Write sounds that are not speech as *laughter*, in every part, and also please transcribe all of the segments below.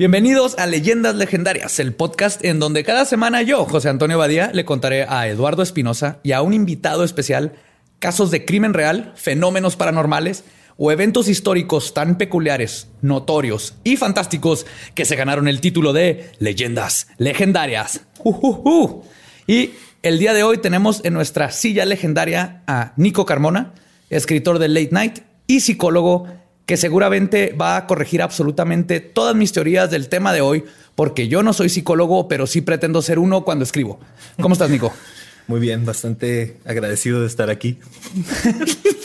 Bienvenidos a Leyendas Legendarias, el podcast en donde cada semana yo, José Antonio Badía, le contaré a Eduardo Espinosa y a un invitado especial casos de crimen real, fenómenos paranormales o eventos históricos tan peculiares, notorios y fantásticos que se ganaron el título de Leyendas Legendarias. Y el día de hoy tenemos en nuestra silla legendaria a Nico Carmona, escritor de Late Night y psicólogo que seguramente va a corregir absolutamente todas mis teorías del tema de hoy, porque yo no soy psicólogo, pero sí pretendo ser uno cuando escribo. ¿Cómo estás, Nico? *laughs* Muy bien, bastante agradecido de estar aquí. *laughs*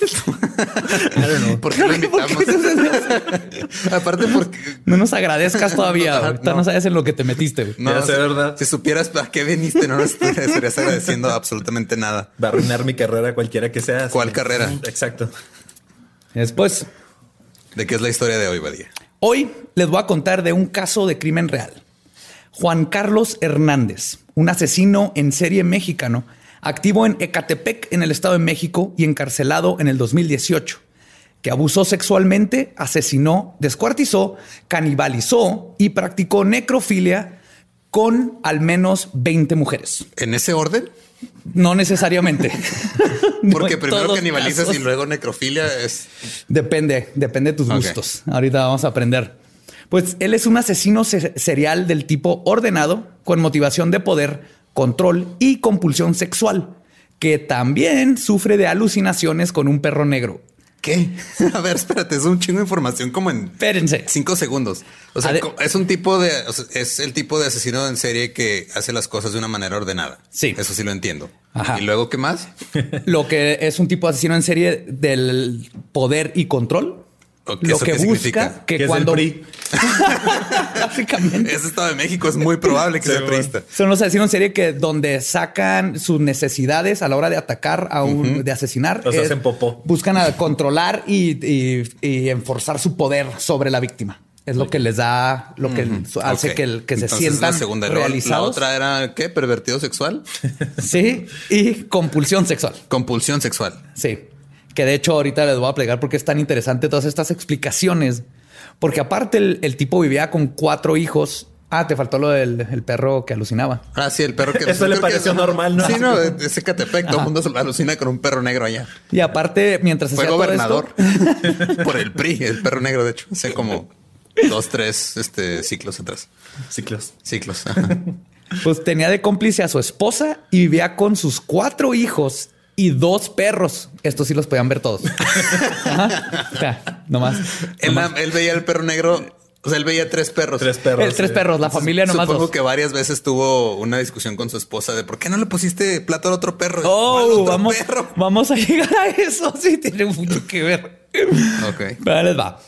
Don't know. ¿Por qué lo *laughs* invitamos? Aparte porque... No nos agradezcas todavía. No, Ahorita no. no. sabes en lo que te metiste. Ya sé, si- ¿verdad? Si supieras para qué viniste, no nos estarías agradeciendo absolutamente nada. Va a arruinar mi carrera cualquiera que sea. ¿Cuál Sí. carrera? Exacto. Después, ¿De qué es la historia de hoy, Badía? hoy les voy a contar de un caso de crimen real. Juan Carlos Hernández, un asesino en serie mexicano, activo en Ecatepec, en el Estado de México, y encarcelado en el 2018, que abusó sexualmente, asesinó, descuartizó, canibalizó y practicó necrofilia con al menos 20 mujeres. ¿En ese orden? No necesariamente. *laughs* Porque primero casos. y luego necrofilia es... Depende, depende de tus gustos. Ahorita vamos a aprender. Pues él es un asesino se- serial del tipo ordenado, con motivación de poder, control y compulsión sexual, que también sufre de alucinaciones con un perro negro. ¿Qué? *laughs* A ver, espérate, es un chingo de información como en Espérense. cinco segundos. O sea, es un tipo de... o sea, es el tipo de asesino en serie que hace las cosas de una manera ordenada. Sí. Eso sí lo entiendo. Ajá. ¿Y luego qué más? *laughs* Lo que es un tipo de asesino en serie del poder y control. Lo ¿eso que qué busca significa? que Que es cuando el PRI. *laughs* básicamente Ese Estado de México es muy probable que Sí, sea bueno. triste. Son los asesinos en serie que donde sacan sus necesidades a la hora de atacar a un, de asesinar. Los es- hacen popó. Buscan a controlar y, y- y enforzar su poder sobre la víctima. Es lo que les da, lo que hace Ok. que, el- que se sientan la segunda. Luego, La realizados. otra era ¿qué? Pervertido sexual. *laughs* Sí, y compulsión sexual. Compulsión sexual. Sí. Que de hecho ahorita les voy a plegar porque es tan interesante todas estas explicaciones. Porque aparte el, el tipo vivía con cuatro hijos. Ah, te faltó lo del el perro que alucinaba. Ah, sí, el perro que. *laughs* Eso le que pareció es- normal, ¿no? Sí, no, *laughs* ese Catepec, todo el mundo se alucina con un perro negro allá. Y aparte, mientras Fue gobernador esto- *laughs* por el PRI, el perro negro, de hecho, hace como dos, tres este, ciclos atrás. Ciclos. Ciclos. ajá. Pues tenía de cómplice a su esposa y vivía con sus cuatro hijos y dos perros. Estos sí los podían ver todos. *laughs* Ajá. O sea, nomás. Él, nomás. él veía el perro negro. O sea, él veía tres perros. Tres perros. El tres sí. perros, la familia nomás Supongo dos. que varias veces tuvo una discusión con su esposa de por qué no le pusiste plato al otro perro. ¿Cuál Oh, otro vamos, perro? vamos a llegar a eso. *laughs* Sí, tiene mucho que ver. Ok. Les va.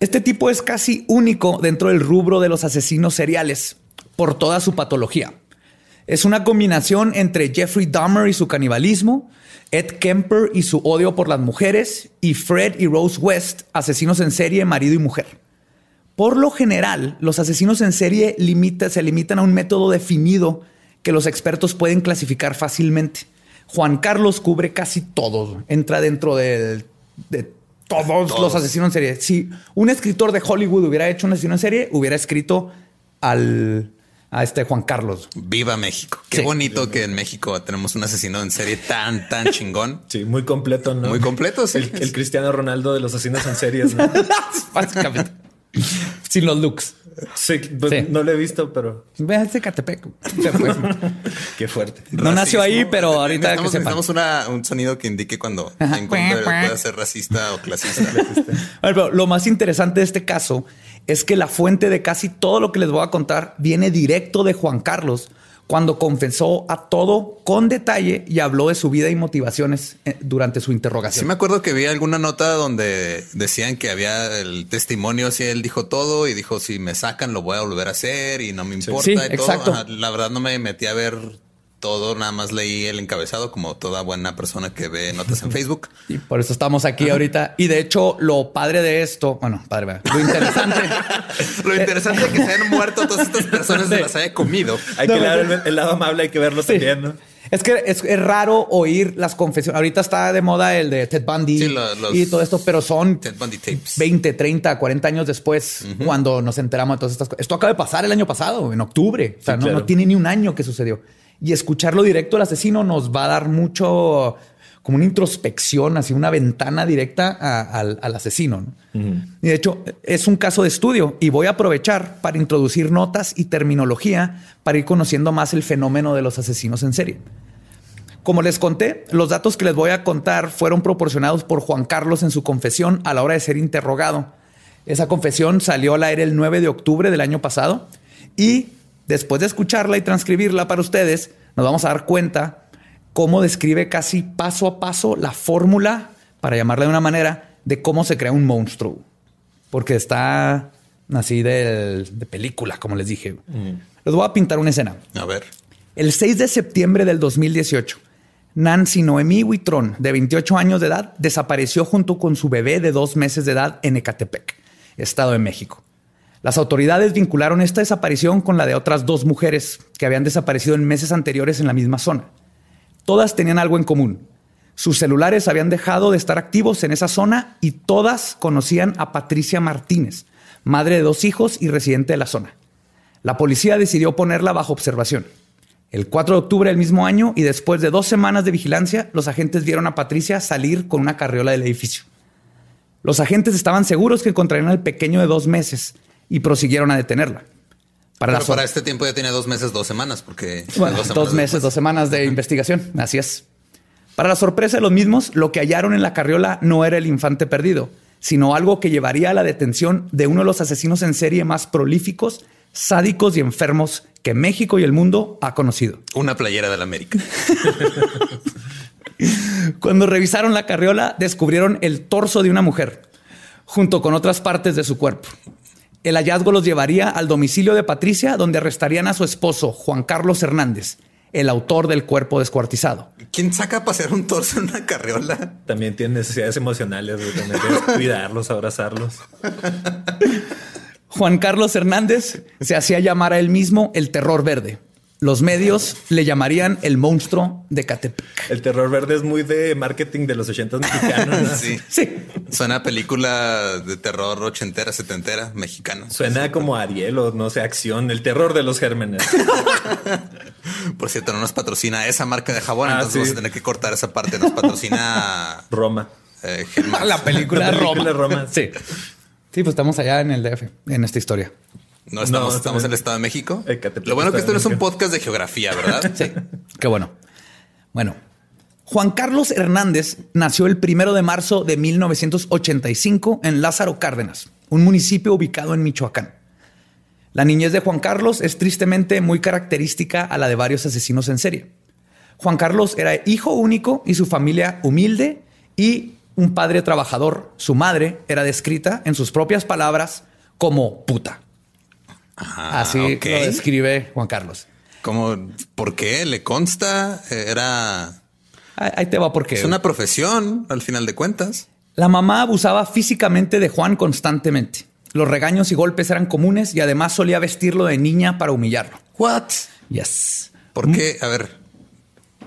Este tipo es casi único dentro del rubro de los asesinos seriales por toda su patología. Es una combinación entre Jeffrey Dahmer y su canibalismo, Ed Kemper y su odio por las mujeres, y Fred y Rose West, asesinos en serie, marido y mujer. Por lo general, los asesinos en serie limita- se limitan a un método definido que los expertos pueden clasificar fácilmente. Juan Carlos cubre casi todo, entra dentro del- de todos, los asesinos en serie. Si un escritor de Hollywood hubiera hecho un asesino en serie, hubiera escrito al, a este Juan Carlos. Viva México. Qué Sí. bonito que en México tenemos un asesino en serie tan, tan chingón. *laughs* Sí, muy completo, ¿no? Muy completo, sí. El, el Cristiano Ronaldo de los asesinos en series, ¿no? *laughs* Básicamente. Sin los looks. Sí, pues, Sí. no lo he visto, pero Ve a Zacatepec. Se fue. *laughs* qué fuerte. No nació ahí, pero ahorita que necesitamos, sepan. necesitamos una- un sonido que indique cuando Ajá. se encuentre pueda ser racista o clasista. A ver, pero lo más interesante de este caso es que la fuente de casi todo lo que les voy a contar viene directo de Juan Carlos cuando confesó a todo con detalle y habló de su vida y motivaciones eh, durante su Sí interrogación. me acuerdo que vi alguna nota donde decían que había el testimonio, si él dijo todo y dijo si me sacan lo voy a volver a hacer y no me importa Sí, y todo. exacto. Ajá, La verdad no me metí a ver todo, nada más leí el encabezado como toda buena persona que ve notas en *laughs* Facebook. Y por eso estamos aquí ahorita. Y de hecho, lo padre de esto, bueno, padre, lo interesante. *laughs* Lo interesante es que se hayan muerto todas estas personas y Sí. las haya comido. Hay que ver el, el lado amable, hay que verlo Sí. también, ¿no? Es que es, es raro oír las confesiones. Ahorita está de moda el de Ted Bundy Sí, lo- los- y todo esto, pero son Ted Bundy tapes. 20, 30, 40 años después cuando nos enteramos de todas estas cosas. Esto acaba de pasar el año pasado, en octubre. O sea, Sí, no, claro. no tiene ni un año que sucedió. Y escucharlo directo al asesino nos va a dar mucho, como una introspección, así una ventana directa a- al, al asesino. ¿no? Y de hecho, es un caso de estudio y voy a aprovechar para introducir notas y terminología para ir conociendo más el fenómeno de los asesinos en serie. Como les conté, los datos que les voy a contar fueron proporcionados por Juan Carlos en su confesión a la hora de ser interrogado. Esa confesión salió al aire el 9 de octubre del año pasado y después de escucharla y transcribirla para ustedes, nos vamos a dar cuenta cómo describe casi paso a paso la fórmula, para llamarla de una manera, de cómo se crea un monstruo. Porque está así de, de película, como les dije. Les voy a pintar una escena. A ver. El 6 de septiembre del 2018, Nancy Noemí Huitrón, de 28 años de edad, desapareció junto con su bebé de dos meses de edad en Ecatepec, Estado de México. Las autoridades vincularon esta desaparición con la de otras dos mujeres que habían desaparecido en meses anteriores en la misma zona. Todas tenían algo en común. Sus celulares habían dejado de estar activos en esa zona y todas conocían a Patricia Martínez, madre de dos hijos y residente de la zona. La policía decidió ponerla bajo observación. El 4 de octubre del mismo año y después de dos semanas de vigilancia, los agentes vieron a Patricia salir con una carriola del edificio. Los agentes estaban seguros que encontrarían al pequeño de dos meses y prosiguieron a detenerla. Para la Pero sor- para este tiempo ya tiene dos meses, dos semanas, porque bueno, dos meses, después. dos semanas de investigación. Así es. Para la sorpresa de los mismos, lo que hallaron en la carriola no era el infante perdido, sino algo que llevaría a la detención de uno de los asesinos en serie más prolíficos, sádicos y enfermos que México y el mundo ha conocido. Una playera del América. *laughs* Cuando revisaron la carriola, descubrieron el torso de una mujer, junto con otras partes de su cuerpo. El hallazgo los llevaría al domicilio de Patricia, donde arrestarían a su esposo, Juan Carlos Hernández, el autor del cuerpo descuartizado. ¿Quién saca a pasear un torso en una carriola? También tiene necesidades emocionales. También cuidarlos, abrazarlos. Juan Carlos Hernández se hacía llamar a él mismo el terror verde. Los medios le llamarían el monstruo de Catepec. El terror verde es muy de marketing de los ochentas mexicanos. ¿no? *laughs* Sí. Sí, Suena a película de terror ochentera, setentera, mexicana. Suena como Ariel o no sé, acción, el terror de los gérmenes. *laughs* Por cierto, no nos patrocina esa marca de jabón, Ah, entonces sí. vamos a tener que cortar esa parte. Nos patrocina *laughs* Roma. eh, la película, La película Roma. Roma. Sí. Sí, pues estamos allá en el DF, en esta historia. No estamos, No, estamos en el Estado de México. Ecatepec, Lo bueno que esto no es un podcast de geografía, ¿verdad? *laughs* Sí, qué bueno. Bueno, Juan Carlos Hernández nació el primero de marzo de 1985 en Lázaro Cárdenas, un municipio ubicado en Michoacán. La niñez de Juan Carlos es tristemente muy característica a la de varios asesinos en serie. Juan Carlos era hijo único y su familia humilde y un padre trabajador. Su madre era descrita en sus propias palabras como puta. Ah, Así lo describe Juan Carlos. ¿Cómo? ¿Por qué? ¿Le consta? Era... Ahí ahí te va porque Es una profesión, al final de cuentas. La mamá abusaba físicamente de Juan constantemente. Los regaños y golpes eran comunes y además solía vestirlo de niña para humillarlo. What? Yes. ¿Por qué? A ver,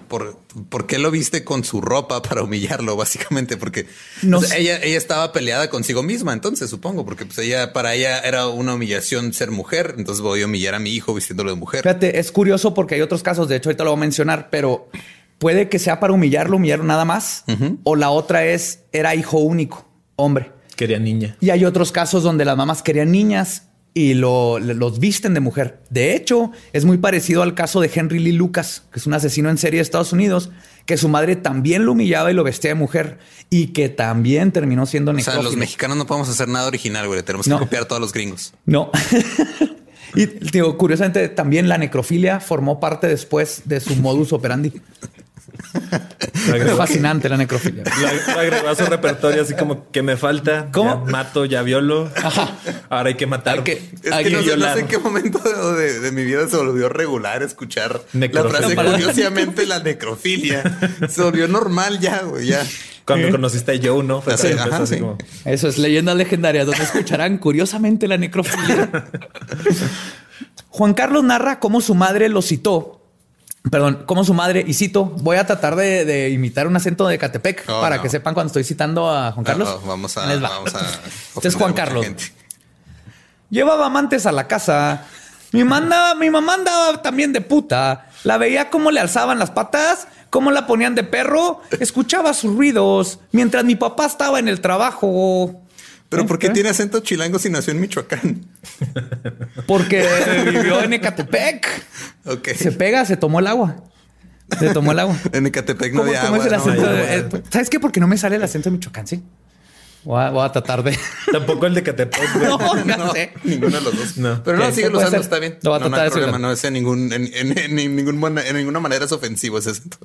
¿por, por qué lo viste con su ropa para humillarlo? Básicamente, porque No o sea, sé. ella, ella estaba peleada consigo misma, entonces supongo, porque pues ella, para ella era una humillación ser mujer. Entonces voy a humillar a mi hijo vistiéndolo de mujer. Fíjate, es curioso porque hay otros casos, de hecho ahorita lo voy a mencionar, pero puede que sea para humillarlo, humillarlo nada más. O la otra es, era hijo único, hombre. Quería niña. Y hay otros casos donde las mamás querían niñas y lo- los visten de mujer. De hecho, es muy parecido al caso de Henry Lee Lucas, que es un asesino en serie de Estados Unidos, que su madre también lo humillaba y lo vestía de mujer y que también terminó siendo O sea, necrófilo. los mexicanos no podemos hacer nada original, güey. Tenemos que No. copiar a todos los gringos. No. *laughs* y digo, curiosamente, también la necrofilia formó parte después de su modus operandi. Lo Es fascinante la necrofilia. lo- lo agregó a su repertorio así como que me falta. ¿Cómo? Ya mato, ya violo. Ahora hay que matar. Hay que- Es Hay que no, sé, no violar. sé en qué momento de, de mi vida se volvió regular escuchar la Necrofilia. frase curiosamente la necrofilia. Se volvió normal ya, güey, ya. Cuando conociste a Joe, ¿no? Fue Sí, empezó ajá, así sí. como- Eso es leyendas legendarias donde escucharán curiosamente la necrofilia. *laughs* Juan Carlos narra cómo su madre lo citó. Perdón, cómo su madre, y cito, voy a tratar de, de imitar un acento de Catepec Oh, para no. que sepan cuando estoy citando a Juan Carlos. No, no, vamos a, vamos a *laughs* Este es Juan Carlos. gente. Llevaba amantes a la casa. Mi, manda, mi mamá andaba también de puta. La veía cómo le alzaban las patas, cómo la ponían de perro. Escuchaba sus ruidos mientras mi papá estaba en el trabajo. Pero ¿por qué ¿Eh? tiene acento chilango si nació en Michoacán? *laughs* Porque vivió en Ecatepec. Ok. Se pega, se tomó el agua. Se tomó el agua. En Ecatepec no ¿Cómo, hay cómo agua. es el no, acento? hay de- agua. eh, ¿Sabes qué? Porque no me sale el acento de Michoacán, sí. Voy a, voy a tratar de. *laughs* Tampoco el de Catepec, güey. *laughs* No, no No, sé. ninguno de los dos. No. Pero no, sigue usando, ser. está bien. Lo voy a no, no tratar hay de problema, no es en, ningún, en, en- en ningún en ninguna manera es ofensivo ese acento.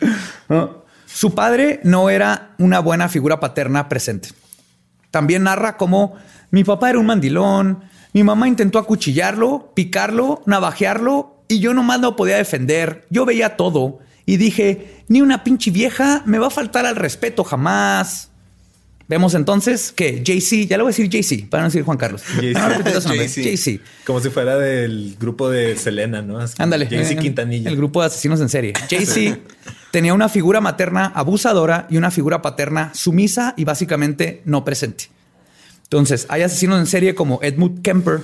¿no? Su padre no era una buena figura paterna presente. También narra cómo mi papá era un mandilón, mi mamá intentó acuchillarlo, picarlo, navajearlo y yo nomás no podía defender. Yo veía todo y dije, ni una pinche vieja me va a faltar al respeto jamás. Vemos entonces que JC, ya le voy a decir JC, para no decir Juan Carlos. JC. JC. JC. Como si fuera del grupo de Selena, ¿no? Ándale. Eh, Quintanilla. El grupo de asesinos en serie. JC *laughs* tenía una figura materna abusadora y una figura paterna sumisa y básicamente no presente. Entonces, hay asesinos en serie como Edmund Kemper,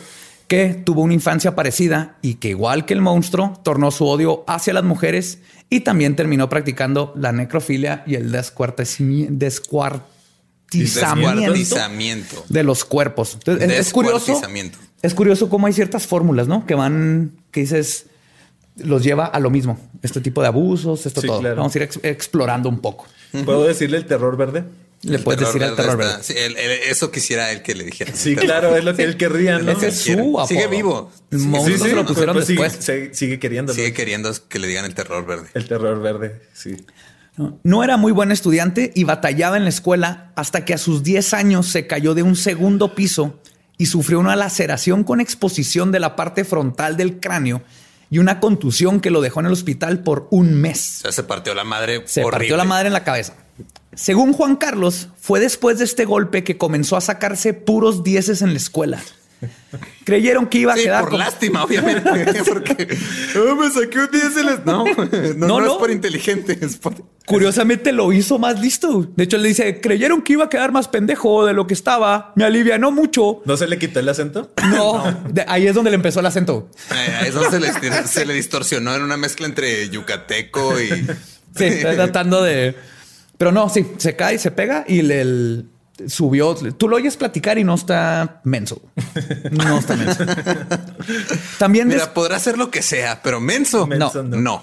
que tuvo una infancia parecida y que, igual que el monstruo, tornó su odio hacia las mujeres y también terminó practicando la necrofilia y el descuartizamiento de los cuerpos. Entonces, es, curioso. Es curioso cómo hay ciertas fórmulas, ¿no? Que van, que dices, los lleva a lo mismo. Este tipo de abusos, esto Sí, todo. claro. Vamos a ir ex- explorando un poco. ¿Puedo decirle el terror verde? Le El puedes decir al terror verde. sí, eso quisiera él que le dijera. Sí, claro, es lo que él querría, ¿no? Ese es su apodo. Sigue vivo. Sí, sí, se lo pusieron pues sigue- después. Sigue, sigue queriéndolo. Sigue queriendo que le digan el terror verde. El terror verde, sí. ¿no? No era muy buen estudiante y batallaba en la escuela hasta que a sus 10 años se cayó de un segundo piso y sufrió una laceración con exposición de la parte frontal del cráneo y una contusión que lo dejó en el hospital por un mes. O sea, se partió la madre. Se horrible. partió la madre en la cabeza. Según Juan Carlos, fue después de este golpe que comenzó a sacarse puros dieces en la escuela. *laughs* Creyeron que iba a Sí, quedar por como- lástima, *laughs* obviamente. *laughs* porque "Ah, me saqué un 10 en la-". No, no, no, no. es por inteligente, es por. Curiosamente lo hizo más listo. De hecho, le dice, creyeron que iba a quedar más pendejo de lo que estaba. Me alivianó mucho. ¿No se le quitó el acento? No, de- ahí es donde le empezó el acento. Eh, Eso se le, se le distorsionó en una mezcla entre yucateco y. Sí, está tratando de... Pero no, sí, se cae, se pega y le el- subió. Tú lo oyes platicar y no está menso. No está menso. También Mira, podrá hacer lo que sea, pero menso. Menso, no. no.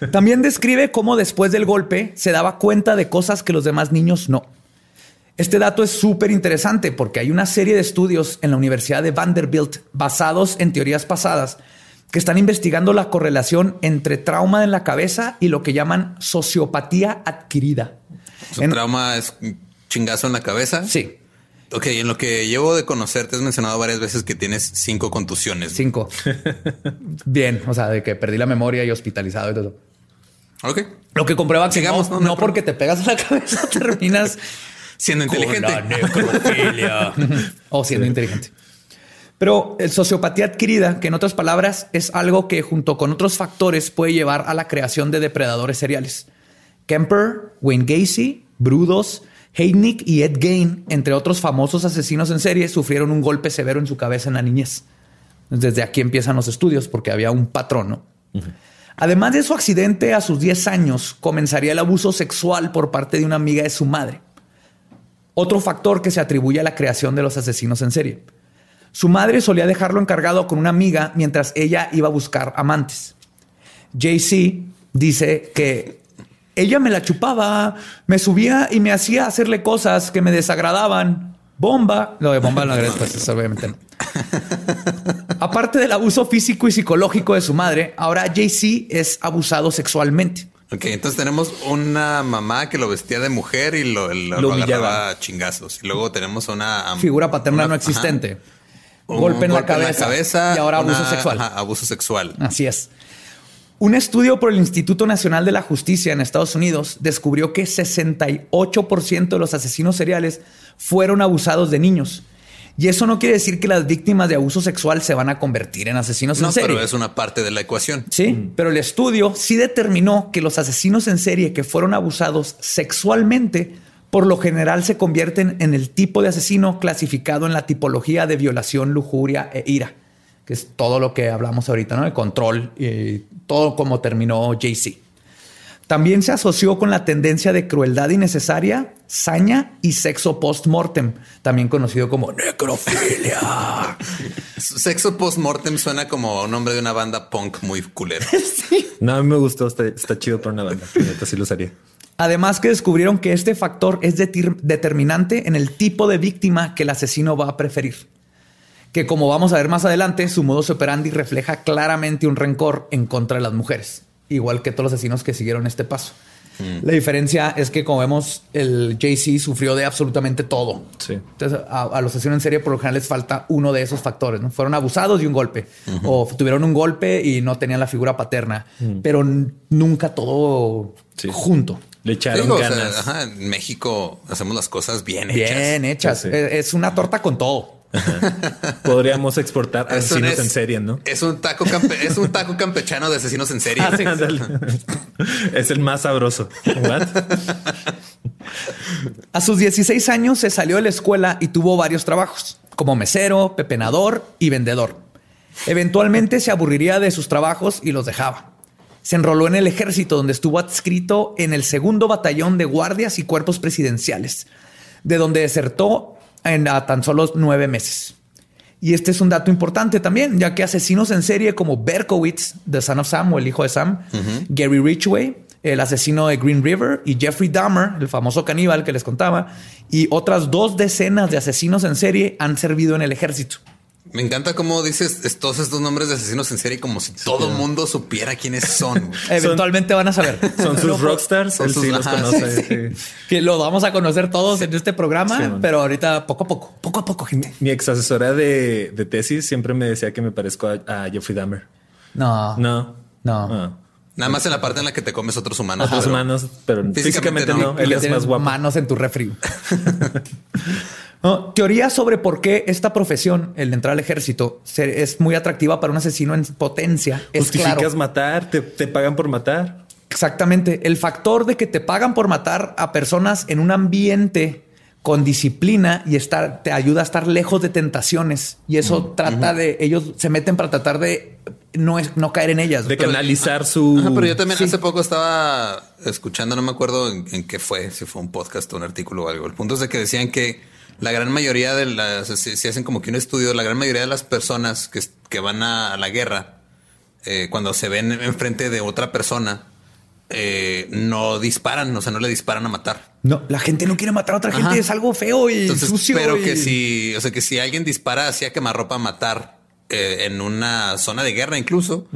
no. También describe cómo después del golpe se daba cuenta de cosas que los demás niños no. Este dato es súper interesante porque hay una serie de estudios en la Universidad de Vanderbilt basados en teorías pasadas que están investigando la correlación entre trauma en la cabeza y lo que llaman sociopatía adquirida. Su En- trauma es chingazo en la cabeza. Sí, Ok, en lo que llevo de conocerte, has mencionado varias veces que tienes cinco contusiones. cinco. *laughs* Bien, o sea, de que perdí la memoria y hospitalizado y todo. Ok. Lo que comprueba que Sigamos, no, no, no no hay porque te pegas a la cabeza *laughs* terminas Siendo inteligente. *laughs* o siendo inteligente. Pero el sociopatía adquirida, que en otras palabras es algo que junto con otros factores puede llevar a la creación de depredadores seriales. Kemper, Wayne Gacy, Brudos, Heidnik y Ed Gein, entre otros famosos asesinos en serie, sufrieron un golpe severo en su cabeza en la niñez. Desde aquí empiezan los estudios porque había un patrón, ¿no? Además de su accidente, a sus 10 años comenzaría el abuso sexual por parte de una amiga de su madre. Otro factor que se atribuye a la creación de los asesinos en serie. Su madre solía dejarlo encargado con una amiga mientras ella iba a buscar amantes. JC dice que ella me la chupaba, me subía y me hacía hacerle cosas que me desagradaban. Bomba. Lo de bomba no agradezco, pues, obviamente no. *laughs* Aparte del abuso físico y psicológico de su madre, ahora JC es abusado sexualmente. Ok, entonces tenemos una mamá que lo vestía de mujer y lo, lo, Lo a chingazos. Y luego tenemos una... Figura paterna una- no existente. Golpe, en, la cabeza, cabeza, y ahora abuso sexual. ajá, abuso sexual. Así es. Un estudio por el Instituto Nacional de la Justicia en Estados Unidos descubrió que 68% de los asesinos seriales fueron abusados de niños. Y eso no quiere decir que las víctimas de abuso sexual se van a convertir en asesinos No, en serie. pero es una parte de la ecuación. Sí, pero el estudio sí determinó que los asesinos en serie que fueron abusados sexualmente por lo general se convierten en el tipo de asesino clasificado en la tipología de violación, lujuria e ira, que es todo lo que hablamos ahorita, ¿no? El control y todo como terminó JC. También se asoció con la tendencia de crueldad innecesaria, saña y sexo post-mortem, también conocido como necrofilia. *laughs* Sexo post-mortem suena como nombre de una banda punk muy culera. *laughs* No, a mí me gustó. Está, está chido para una banda. Neta, sí lo usaría. Además que descubrieron que este factor es determinante en el tipo de víctima que el asesino va a preferir. Que como vamos a ver más adelante, su modus operandi refleja claramente un rencor en contra de las mujeres, igual que todos los asesinos que siguieron este paso. La diferencia es que, como vemos, el JC sufrió de absolutamente todo. Sí. Entonces, a, a los asesinos en serie por lo general les falta uno de esos factores. ¿no? Fueron abusados y un golpe. O tuvieron un golpe y no tenían la figura paterna. Pero n- nunca todo Sí. junto. Le echaron Digo, o sea, ganas. ajá, en México hacemos las cosas bien hechas. Bien hechas. Sí, sí. Es es una torta con todo. Podríamos exportar asesinos es- en serie, ¿no? Es un taco campe- es un taco campechano de asesinos en serie. *laughs* Ah, sí. Es el más sabroso. What? A sus 16 años se salió de la escuela y tuvo varios trabajos, como mesero, pepenador y vendedor. Eventualmente se aburriría de sus trabajos y los dejaba. Se enroló en el ejército, donde estuvo adscrito en el segundo batallón de guardias y cuerpos presidenciales, de donde desertó en a tan solo nueve meses. Y este es un dato importante también, ya que asesinos en serie como Berkowitz, The Son of Sam o el hijo de Sam, Gary Ridgway, el asesino de Green River, y Jeffrey Dahmer, el famoso caníbal que les contaba, y otras dos decenas de asesinos en serie han servido en el ejército. Me encanta cómo dices es- todos estos nombres de asesinos en serie como si todo el mundo supiera quiénes *laughs* son. Eventualmente van a saber. *laughs* Son sus rockstars. Son Él sus- sí los conoce. sí, sí. Que lo vamos a conocer todos en este programa, pero ahorita poco a poco, poco a poco, gente. Mi ex asesora de, de tesis siempre me decía que me parezco a, a Jeffrey Dahmer. No, No. no. Ah. Nada más en la parte en la que te comes otros humanos. Otros pero- humanos, pero Físicamente físicamente, no. no. Él es más guapo. Manos en tu refri. *laughs* No, teoría sobre por qué esta profesión, el de entrar al ejército, se- es muy atractiva para un asesino en potencia. Es Justificas claro. matar, te, te pagan por matar. Exactamente. El factor de que te pagan por matar a personas en un ambiente con disciplina y estar te ayuda a estar lejos de tentaciones. Y eso trata de ellos se meten para tratar de no, es, no caer en ellas. De Pero- canalizar su. Ajá, pero yo también Sí. hace poco estaba escuchando, no me acuerdo en, en qué fue, si fue un podcast o un artículo o algo. El punto es de que decían que la gran mayoría de las, si, si hacen como que un estudio, la gran mayoría de las personas que, que van a, la guerra, eh, cuando se ven enfrente de otra persona, eh, no disparan, o sea, no le disparan a matar. No, la gente no quiere matar a otra gente. Es algo feo y Entonces, sucio. pero y- que si, o sea, que si alguien dispara hacia quemarropa a matar eh, en una zona de guerra, incluso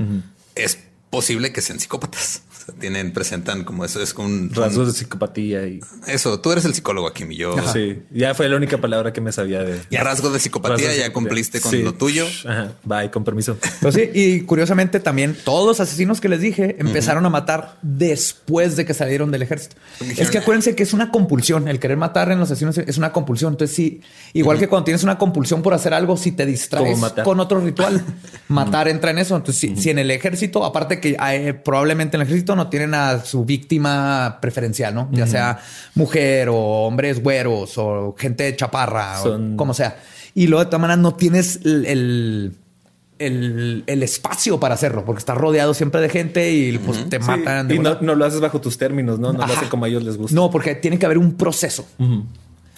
es posible que sean psicópatas. O sea, tienen, presentan como eso, es un rasgos de psicopatía y. Eso, tú eres el psicólogo aquí, mi yo. Sí, ya fue la única palabra que me sabía de. Rasgo de psicopatía, rasgos de ya psicopatía. cumpliste con Sí. lo tuyo. Ajá, bye, con permiso. Pues sí, y curiosamente también todos los asesinos que les dije empezaron a matar después de que salieron del ejército. Es que acuérdense que es una compulsión. El querer matar en los asesinos es una compulsión. Entonces, sí, igual que cuando tienes una compulsión por hacer algo, si te distraes con otro ritual, *laughs* matar entra en eso. Entonces, si, si en el ejército, aparte que probablemente en el ejército no tienen a su víctima preferencial, ¿no? Ya sea mujer o hombres güeros o gente chaparra Son- o como sea. Y luego de todas maneras no tienes el- el el, el espacio para hacerlo, porque estás rodeado siempre de gente y pues te Sí, matan. de y no, lo haces bajo tus términos, ¿no? No lo hacen como a ellos les gusta. No, porque tiene que haber un proceso.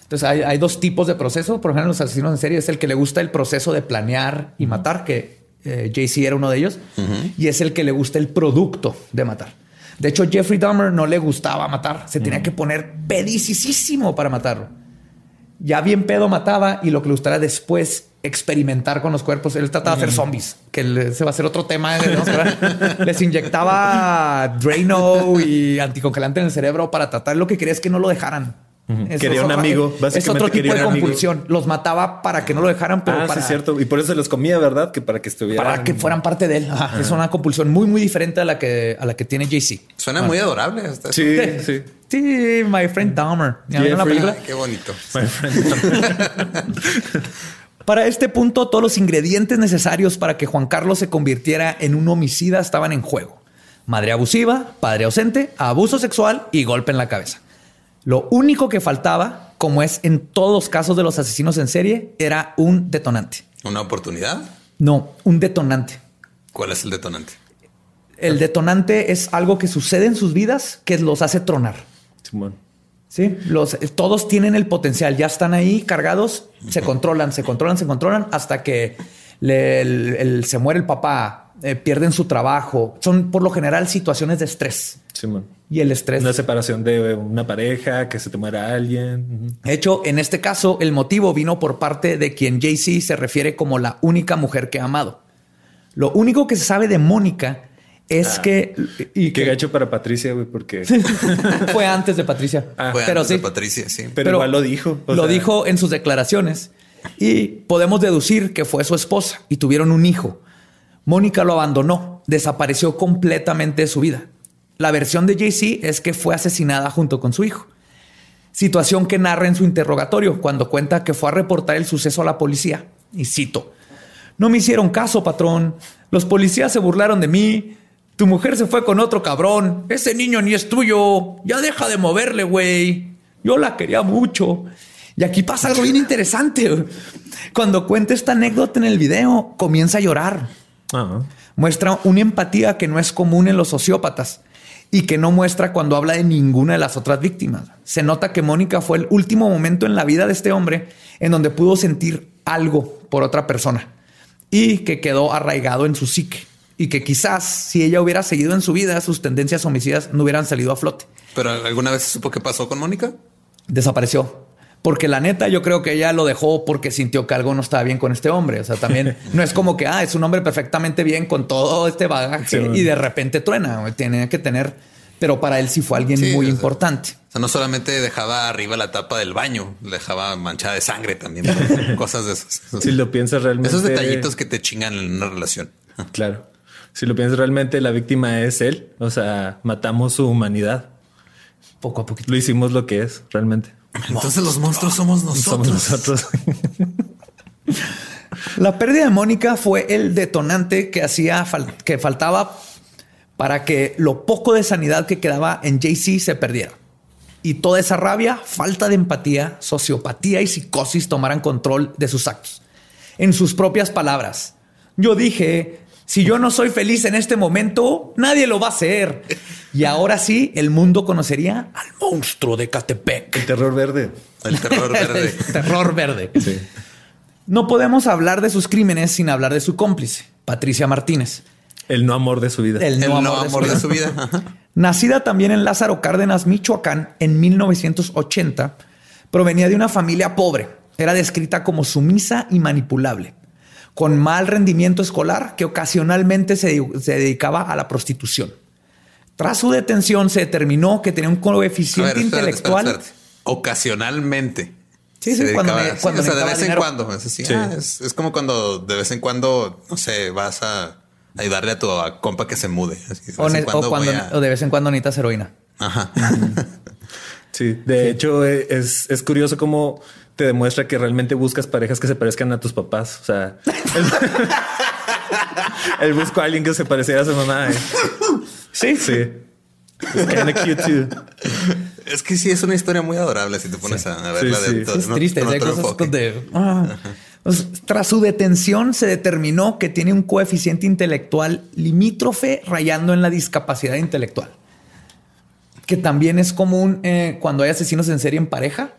Entonces hay, hay dos tipos de proceso. Por ejemplo, los asesinos en serie es el que le gusta el proceso de planear y matar, que eh, JC era uno de ellos, y es el que le gusta el producto de matar. De hecho, Jeffrey Dahmer no le gustaba matar. Se tenía que poner pedicísimo para matarlo. Ya bien pedo mataba y lo que le gustaba después experimentar con los cuerpos. Él trataba de hacer zombies, que ese va a ser otro tema. eh. *laughs* Les inyectaba Drano y anticongelante en el cerebro para tratar. Lo que quería es que no lo dejaran. Eso Quería es un amigo, Es básicamente otro tipo de amigo. compulsión. Los mataba para que no lo dejaran, pero ah, para, sí, es cierto. Y por eso se los comía, ¿verdad? Que para que estuvieran. para que fueran parte de él. Ajá. Es una compulsión muy, muy diferente a la que, a la que tiene JC. Suena muy adorable. Hasta. Sí, sí. Sí, My Friend Dahmer. Qué bonito. My friend. *laughs* Para este punto, todos los ingredientes necesarios para que Juan Carlos se convirtiera en un homicida estaban en juego. Madre abusiva, padre ausente, abuso sexual y golpe en la cabeza. Lo único que faltaba, como es en todos los casos de los asesinos en serie, era un detonante. ¿Una oportunidad? No, un detonante. ¿Cuál es el detonante? El detonante es algo que sucede en sus vidas que los hace tronar. Simón. Sí, los, todos tienen el potencial, ya están ahí cargados, se controlan, se controlan, se controlan hasta que le- el- el- se muere el papá, eh, pierden su trabajo. Son por lo general situaciones de estrés Simón. Y el estrés. Una separación de una pareja, que se te muera alguien. De hecho, en este caso, el motivo vino por parte de quien JC se refiere como la única mujer que ha amado. Lo único que se sabe de Mónica es que y Qué que gacho para Patricia, güey, porque. *laughs* fue antes de Patricia. Ah, Fue pero antes de sí. Patricia, sí. Pero, igual lo dijo. lo sea, dijo en sus declaraciones y podemos deducir que fue su esposa y tuvieron un hijo. Mónica lo abandonó, desapareció completamente de su vida. La versión de JC es que fue asesinada junto con su hijo. Situación que narra en su interrogatorio cuando cuenta que fue a reportar el suceso a la policía. Y cito, no me hicieron caso, patrón. Los policías se burlaron de mí. Tu mujer se fue con otro cabrón. Ese niño ni es tuyo. Ya deja de moverle, güey. Yo la quería mucho. Y aquí pasa algo bien interesante. Cuando cuenta esta anécdota en el video, comienza a llorar. Muestra una empatía que no es común en los sociópatas y que no muestra cuando habla de ninguna de las otras víctimas. Se nota que Mónica fue el último momento en la vida de este hombre en donde pudo sentir algo por otra persona y que quedó arraigado en su psique y que quizás si ella hubiera seguido en su vida, sus tendencias homicidas no hubieran salido a flote. ¿Pero alguna vez supo qué pasó con Mónica? Desapareció. Porque la neta, yo creo que ella lo dejó porque sintió que algo no estaba bien con este hombre. O sea, también *laughs* no es como que ah, es un hombre perfectamente bien con todo este bagaje Sí, y de repente truena. Tiene que tener, pero para él sí fue alguien Sí, muy o sea, importante. O sea, no solamente dejaba arriba la tapa del baño, dejaba manchada de sangre también. *laughs* cosas de esas. si lo piensas realmente. Esos detallitos que te chingan en una relación. *laughs* Claro. Si lo piensas realmente, la víctima es él. O sea, matamos su humanidad. Poco a poquito. Lo hicimos lo que es realmente. Entonces los monstruos somos nosotros. Somos nosotros. *laughs* La pérdida de Mónica fue el detonante que hacía fal- que faltaba para que lo poco de sanidad que quedaba en JC se perdiera. Y toda esa rabia, falta de empatía, sociopatía y psicosis tomaran control de sus actos. En sus propias palabras, yo dije, si yo no soy feliz en este momento, nadie lo va a hacer. Y ahora sí, el mundo conocería al monstruo de Catepec. El terror verde. El terror *laughs* verde. El terror verde. Sí. No podemos hablar de sus crímenes sin hablar de su cómplice, Patricia Martínez. El no amor de su vida. El El no no amor, de su vida. Nacida también en Lázaro Cárdenas, Michoacán, en 1980, provenía de una familia pobre. Era descrita como sumisa y manipulable, con mal rendimiento escolar que ocasionalmente se, se dedicaba a la prostitución. Tras su detención se determinó que tenía un coeficiente ver, espérate, intelectual. espérate, espérate. Ocasionalmente. Sí, sí, cuando o sea, de vez en cuando. Es, así, Sí. ah, es, es como cuando de vez en cuando, no sé, vas a ayudarle a tu a compa que se mude. Así, de O, ne- cuando o cuando- voy a- o de vez en cuando necesitas heroína. Ajá. *laughs* Sí, de hecho eh, es, es curioso cómo te demuestra que realmente buscas parejas que se parezcan a tus papás. O sea, *laughs* él, él buscó a alguien que se pareciera a su mamá. eh. Sí, Sí. Es kind of cute too. es que sí, es una historia muy adorable si te pones a, a verla Sí, de sí. to- Sí, es no- triste. hay otro cosas enfoque. de- ah. Pues, tras su detención, se determinó que tiene un coeficiente intelectual limítrofe rayando en la discapacidad intelectual. Que también es común eh, cuando hay asesinos en serie en pareja.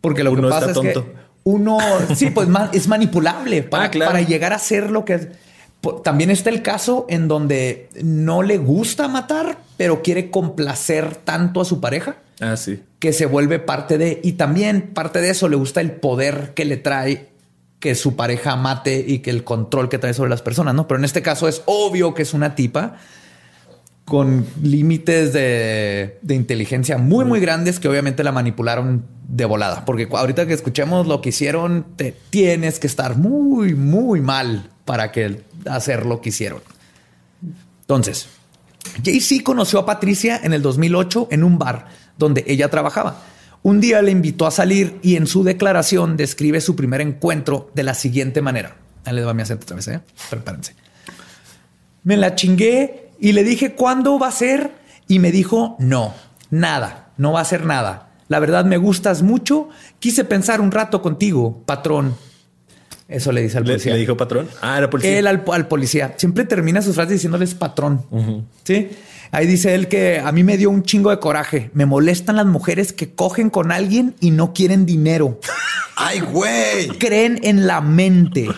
Porque lo que Uno pasa está es que tonto. uno, sí, pues es manipulable *laughs* para, Ah, claro. para llegar a ser lo que es. También está el caso en donde no le gusta matar, pero quiere complacer tanto a su pareja Ah, sí. que se vuelve parte de, y también parte de eso le gusta el poder que le trae que su pareja mate y que el control que trae sobre las personas, ¿no? Pero en este caso es obvio que es una tipa con límites de, de inteligencia muy, muy grandes que obviamente la manipularon de volada. Porque ahorita que escuchemos lo que hicieron, te tienes que estar muy, muy mal para que hacer lo que hicieron. Entonces, Jay-Z conoció a Patricia en el 2008 en un bar donde ella trabajaba. Un día le invitó a salir y en su declaración describe su primer encuentro de la siguiente manera. Ahí les va mi acento otra vez, ¿eh? Prepárense. Me la chingué y le dije, ¿cuándo va a ser? Y me dijo, no, nada, no va a ser nada. La verdad me gustas mucho. Quise pensar un rato contigo, patrón. Eso le dice al ¿Le, policía. le dijo patrón? Ah, era policía. Él al, al policía. Siempre termina sus frases diciéndoles patrón. Sí. Ahí dice él que a mí me dio un chingo de coraje. Me molestan las mujeres que cogen con alguien y no quieren dinero. ¡Ay, güey! Creen en la mente.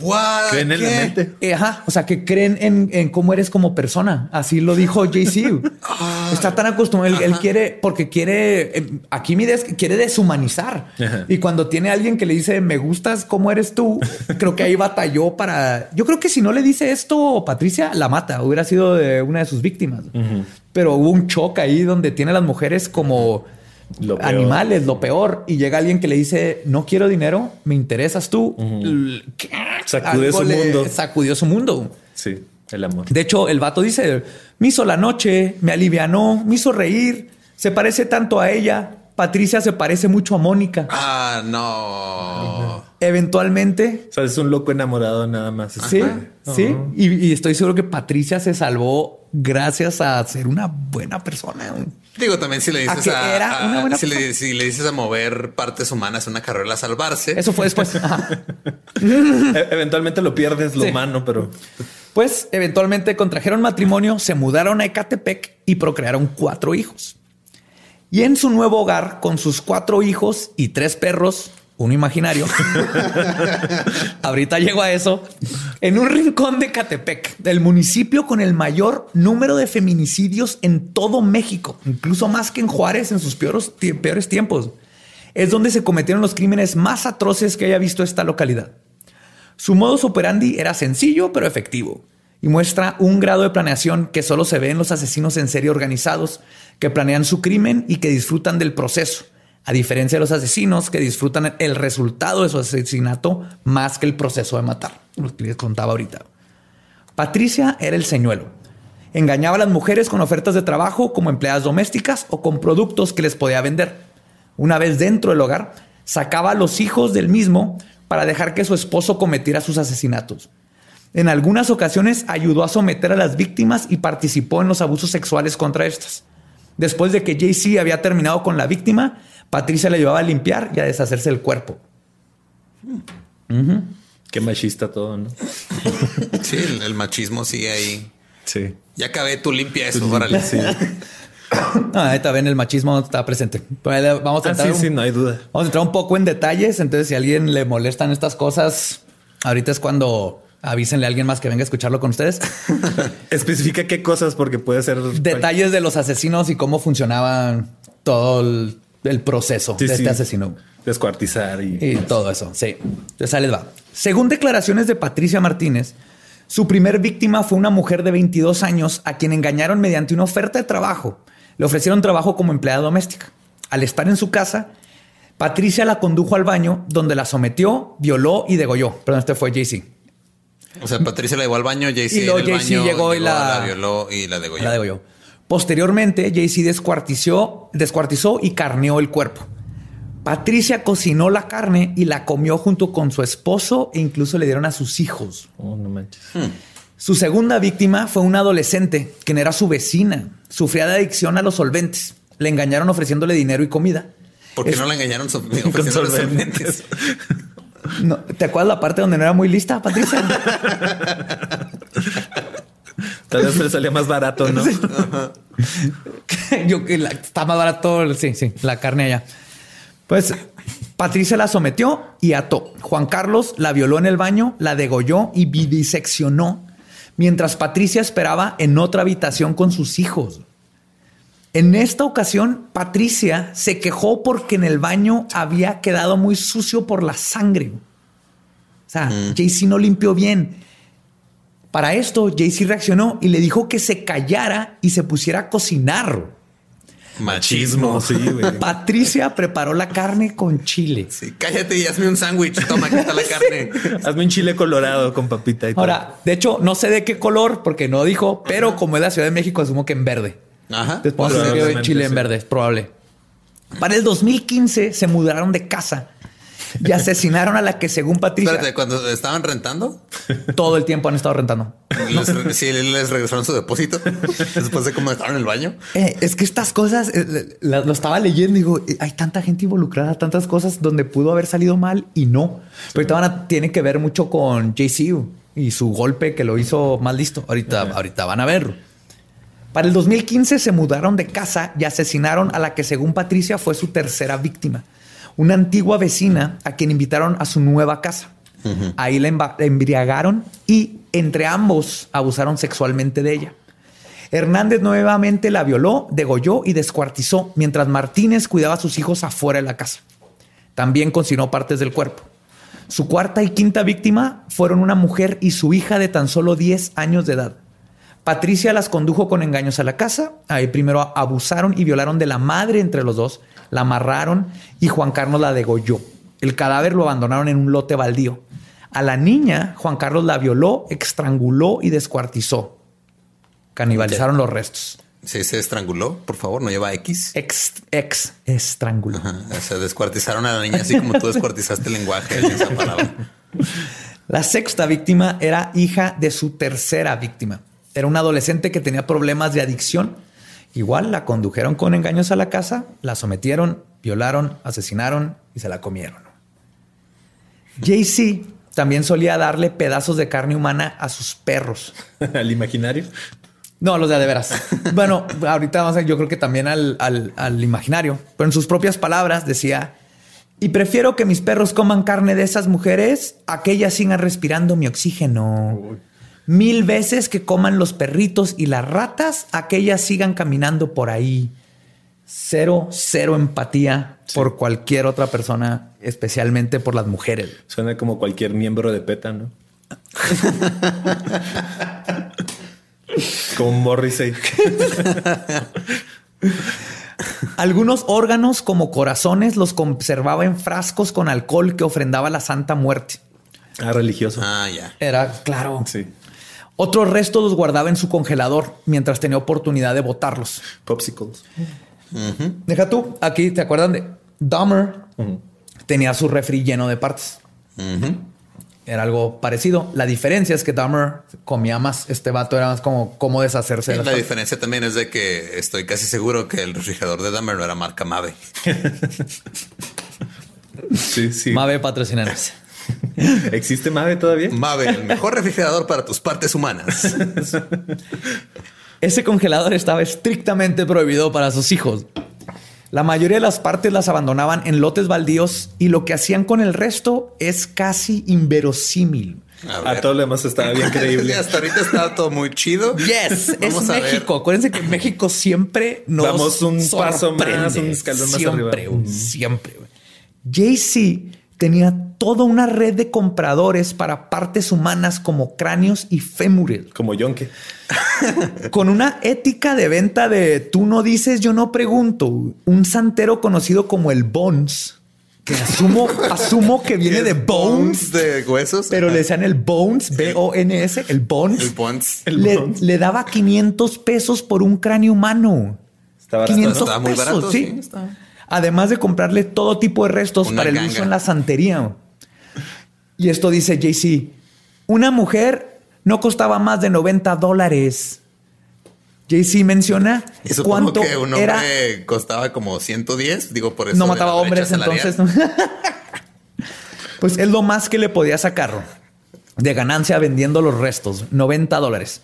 What? ¿Creen en la ¿Qué? mente? Eh, Ajá, o sea, que creen en, en cómo eres como persona. Así lo dijo Jay-Z. *laughs* Está tan acostumbrado. Él, él quiere, porque quiere, eh, aquí mi idea es que quiere deshumanizar. Ajá. Y cuando tiene alguien que le dice, me gustas cómo eres tú, creo que ahí batalló para. Yo creo que si no le dice esto, Patricia la mata. Hubiera sido de una de sus víctimas. Pero hubo un choque ahí donde tiene a las mujeres como Lo peor. animales, lo peor. Y llega alguien que le dice, no quiero dinero, me interesas tú. ¿qué? Sacudió su mundo. Sacudió su mundo. Sí, el amor. De hecho, el vato dice, me hizo la noche, me alivianó, me hizo reír, se parece tanto a ella. Patricia se parece mucho a Mónica. Ah, no. Eventualmente, O sea, es un loco enamorado nada más. sí, sí. Y, y estoy seguro que Patricia se salvó gracias a ser una buena persona. Digo, también si le ¿A dices a, era a- una buena si, le, persona? si le dices a mover partes humanas en una carrera a salvarse. Eso fue después. *laughs* E- Eventualmente lo pierdes, lo Sí. humano, pero Pues eventualmente contrajeron matrimonio, se mudaron a Ecatepec y procrearon cuatro hijos. Y en su nuevo hogar, con sus cuatro hijos y tres perros, uno imaginario, *laughs* ahorita llego a eso, en un rincón de Ecatepec, del municipio con el mayor número de feminicidios en todo México, incluso más que en Juárez en sus peores, peores tiempos, es donde se cometieron los crímenes más atroces que haya visto esta localidad. Su modus operandi era sencillo pero efectivo y muestra un grado de planeación que solo se ve en los asesinos en serie organizados que planean su crimen y que disfrutan del proceso, a diferencia de los asesinos que disfrutan el resultado de su asesinato más que el proceso de matar, lo que les contaba ahorita. Patricia era el señuelo. Engañaba a las mujeres con ofertas de trabajo como empleadas domésticas o con productos que les podía vender. Una vez dentro del hogar, sacaba a los hijos del mismo para dejar que su esposo cometiera sus asesinatos. En algunas ocasiones ayudó a someter a las víctimas y participó en los abusos sexuales contra estas. Después de que Jay-Z había terminado con la víctima, Patricia le llevaba a limpiar y a deshacerse del cuerpo. qué machista todo, ¿no? *laughs* Sí, el, el machismo sigue ahí. Sí. Ya acabé, tú limpia eso, órale. Sí. Ah, ahí también el machismo está presente. Pero vamos a Ah, entrar sí, un- sí, no hay duda. Vamos a entrar un poco en detalles. Entonces, si a alguien le molestan estas cosas, ahorita es cuando avísenle a alguien más que venga a escucharlo con ustedes. *laughs* Especifica qué cosas, porque puede ser detalles de los asesinos y cómo funcionaba todo el, el proceso Sí, de sí. este asesino. descuartizar y, Y todo eso, sí. Entonces ahí les va. Según declaraciones de Patricia Martínez, su primer víctima fue una mujer de 22 años a quien engañaron mediante una oferta de trabajo. Le ofrecieron trabajo como empleada doméstica. Al estar en su casa, Patricia la condujo al baño donde la sometió, violó y degolló. Perdón, este fue Jay-Z. O sea, Patricia la llevó al baño, Jay-Z Y luego llegó y la- la violó y la degolló. La degolló. Posteriormente, Jay-Z descuartizó, descuartizó y carneó el cuerpo. Patricia cocinó la carne y la comió junto con su esposo e incluso le dieron a sus hijos. Oh, no manches. Su segunda víctima fue una adolescente, quien era su vecina. Sufría de adicción a los solventes. Le engañaron ofreciéndole dinero y comida. ¿Por qué Es- no la engañaron so- *laughs* ofreciéndole solventes. solventes? No, ¿Te acuerdas la parte donde no era muy lista, Patricia? *laughs* Tal vez le salía más barato, ¿no? *laughs* Yo que la- está más barato, sí, sí, la carne allá. Pues Patricia la sometió y ató. Juan Carlos la violó en el baño, la degolló y viviseccionó, mientras Patricia esperaba en otra habitación con sus hijos. En esta ocasión, Patricia se quejó porque en el baño había quedado muy sucio por la sangre. O sea, JC no limpió bien. Para esto, JC reaccionó y le dijo que se callara y se pusiera a cocinar. Machismo. Sí, güey. *laughs* Patricia preparó la carne con chile. Sí, cállate y hazme un sándwich. Toma, aquí está la *laughs* carne. Hazme un chile colorado con papita y todo. Ahora, de hecho, no sé de qué color, porque no dijo, pero como es la Ciudad de México, asumo que en verde. Ajá. Después de chile en verde, es probable. Para el 2015 se mudaron de casa *laughs* y asesinaron a la que, según Patricia, Espérate, cuando estaban rentando, *laughs* todo el tiempo han estado rentando. les, sí, les regresaron su depósito *laughs* después de cómo estaban en el baño. Eh, es que estas cosas eh, la- lo estaba leyendo y digo, eh, hay tanta gente involucrada, tantas cosas donde pudo haber salido mal y no. Pero ahorita van a- tiene que ver mucho con JCU y su golpe que lo hizo más listo. Ahorita, ahorita van a verlo. Para el 2015 se mudaron de casa y asesinaron a la que según Patricia fue su tercera víctima, una antigua vecina a quien invitaron a su nueva casa. Ahí la embriagaron y entre ambos abusaron sexualmente de ella. Hernández nuevamente la violó, degolló y descuartizó, mientras Martínez cuidaba a sus hijos afuera de la casa. También cocinó partes del cuerpo. Su cuarta y quinta víctima fueron una mujer y su hija de tan solo 10 años de edad. Patricia las condujo con engaños a la casa. Ahí primero abusaron y violaron de la madre entre los dos, la amarraron y Juan Carlos la degolló. El cadáver lo abandonaron en un lote baldío. A la niña, Juan Carlos la violó, estranguló y descuartizó. Canibalizaron los restos. Sí, se estranguló, por favor, no lleva X. Ex, ex, estranguló. Ajá, Se descuartizaron a la niña así como tú descuartizaste el lenguaje en esa palabra. La sexta víctima era hija de su tercera víctima. Era una adolescente que tenía problemas de adicción. Igual la condujeron con engaños a la casa, la sometieron, violaron, asesinaron y se la comieron. Jay-Z también solía darle pedazos de carne humana a sus perros. *laughs* Al imaginario. No, los de de veras. *laughs* Bueno, ahorita vamos a yo creo que también al, al- al imaginario, pero en sus propias palabras decía, y prefiero que mis perros coman carne de esas mujeres a que ellas sigan respirando mi oxígeno. Mil veces que coman los perritos y las ratas a que ellas sigan caminando por ahí. Cero, cero empatía por cualquier otra persona, especialmente por las mujeres. Suena como cualquier miembro de PETA, ¿no? *laughs* como Morrissey. Algunos órganos como corazones los conservaba en frascos con alcohol que ofrendaba a la Santa Muerte. Ah, religioso. Ah, ya. Era claro. Sí. Otros restos los guardaba en su congelador mientras tenía oportunidad de botarlos. Popsicles. Deja tú, aquí te acuerdan de Dahmer. Tenía su refri lleno de partes. Era algo parecido. La diferencia es que Dahmer comía más. Este vato era más como cómo deshacerse de La partes. diferencia también es de que estoy casi seguro que el refrigerador de Dahmer no era marca Mave. *laughs* Sí, sí. Mave patrocinanos. *laughs* *laughs* ¿Existe Mave todavía? Mave, el mejor refrigerador para tus partes humanas. *laughs* Ese congelador estaba estrictamente prohibido para sus hijos. La mayoría de las partes las abandonaban en lotes baldíos y lo que hacían con el resto es casi inverosímil. A, A todo lo demás estaba bien *laughs* creíble. Hasta ahorita estaba todo muy chido. Yes, es ver. México. Acuérdense que México siempre nos Vamos un paso más, sorprende. un escalón más siempre, arriba. güey, Siempre. güey. Jay-Z tenía toda una red de compradores para partes humanas como cráneos y fémures. Como Yonke. *laughs* con una ética de venta de tú no dices, yo no pregunto. Un santero conocido como el Bones, que asumo, *laughs* asumo que viene de Bones, de huesos. pero le decían el Bones, B-O-N-S, el Bones. el Bones. le, Bones. le daba 500 pesos por un cráneo humano. Estaba barato. 500 Estaba muy pesos, barato, sí. sí, estaba. Además de comprarle todo tipo de restos Una para el ganga. uso en la santería. Y esto dice JC. Una mujer no costaba más de 90 dólares. JC menciona Y cuánto que un hombre era. costaba como 110. Digo, por eso. No mataba hombres entonces. *laughs* pues es lo más que le podía sacar de ganancia vendiendo los restos, 90 dólares.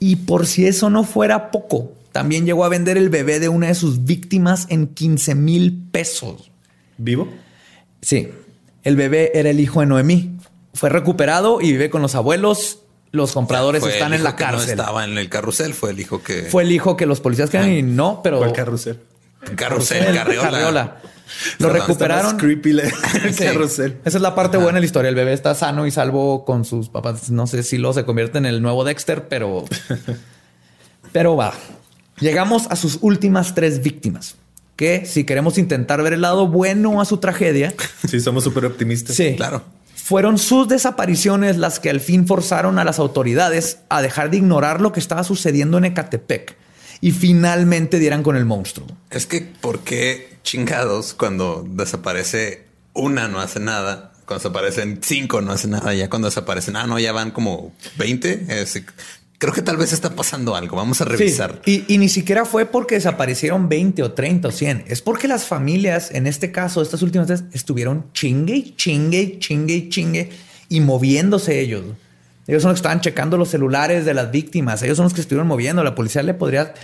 Y por si eso no fuera poco, también llegó a vender el bebé de una de sus víctimas en 15 mil pesos. ¿Vivo? Sí, el bebé era el hijo de Noemí. Fue recuperado y vive con los abuelos. Los compradores están el en la que no cárcel. estaba en el carrusel, fue el hijo que. Fue el hijo que los policías querían y no, pero... ¿Cuál carrusel? carrusel, carriola. Carriola. Lo Perdón, recuperaron. Está más creepy *laughs* el Sí. carrusel. Esa es la parte buena de la historia. El bebé está sano y salvo con sus papás. No sé si lo se convierte en el nuevo Dexter, pero. *laughs* pero va. Llegamos a sus últimas tres víctimas. Que si queremos intentar ver el lado bueno a su tragedia, Sí, somos súper optimistas. sí, Claro. Fueron sus desapariciones las que al fin forzaron a las autoridades a dejar de ignorar lo que estaba sucediendo en Ecatepec y finalmente dieran con el monstruo. Es que, ¿por qué chingados cuando desaparece una no hace nada? Cuando desaparecen cinco no hace nada. Ya cuando desaparecen, ah, no, ya van como 20. Es- creo que tal vez está pasando algo. Vamos a revisar. Sí, Y, y ni siquiera fue porque desaparecieron 20 o 30 o 100. Es porque las familias, en este caso, estas últimas veces, estuvieron chingue y chingue y chingue y chingue y moviéndose ellos. Ellos son los que estaban checando los celulares de las víctimas. Ellos son los que estuvieron moviendo. La policía le podría...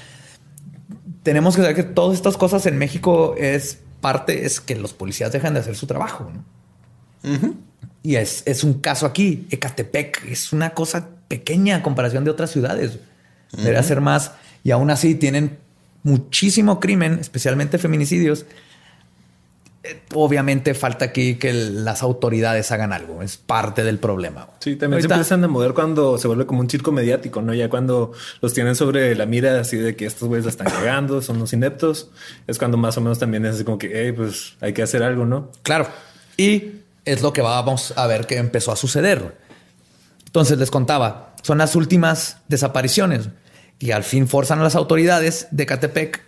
Tenemos que saber que todas estas cosas en México es parte, es que los policías dejan de hacer su trabajo. ¿no? Y es, es un caso aquí. Ecatepec es una cosa pequeña a comparación de otras ciudades. Debería ser más. Y aún así tienen muchísimo crimen, especialmente feminicidios. Eh, Obviamente falta aquí que el- las autoridades hagan algo. Es parte del problema. Sí, también Ahorita- se empiezan a mover cuando se vuelve como un circo mediático, ¿no? Ya cuando los tienen sobre la mira así de que estos güeyes la están cagando, son los ineptos, es cuando más o menos también es así como que, hey, pues hay que hacer algo, ¿no? Claro. Y es lo que vamos a ver que empezó a suceder. Entonces les contaba, son las últimas desapariciones y al fin forzan a las autoridades de Catepec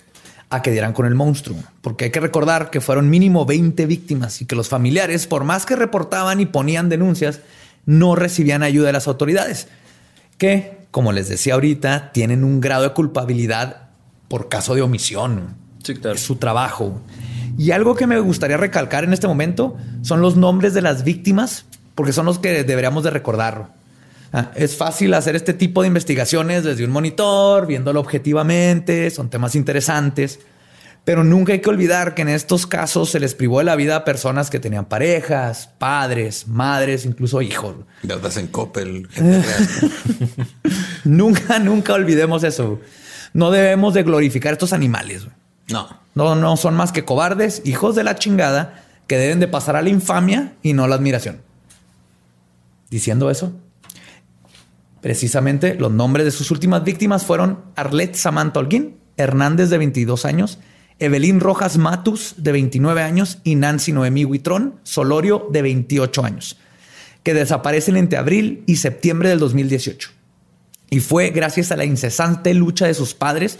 a que dieran con el monstruo, porque hay que recordar que fueron mínimo 20 víctimas y que los familiares, por más que reportaban y ponían denuncias, no recibían ayuda de las autoridades, que, como les decía ahorita, tienen un grado de culpabilidad por caso de omisión. Sí, claro. Es su trabajo. Y algo que me gustaría recalcar en este momento son los nombres de las víctimas, porque son los que deberíamos de recordar. Ah, es fácil hacer este tipo de investigaciones desde un monitor, viéndolo objetivamente, son temas interesantes, pero nunca hay que olvidar que en estos casos se les privó de la vida a personas que tenían parejas, padres, madres, incluso hijos. Deudas en Coppel. *laughs* Nunca, nunca olvidemos eso. No debemos de glorificar estos animales. No. No, no son más que cobardes, hijos de la chingada, que deben de pasar a la infamia y no la admiración. Diciendo eso, precisamente los nombres de sus últimas víctimas fueron Arlet Samantha Holguín, Hernández de 22 años, Evelyn Rojas Matus de 29 años y Nancy Noemí Huitrón Solorio de 28 años, que desaparecen entre abril y septiembre del 2018. Y fue gracias a la incesante lucha de sus padres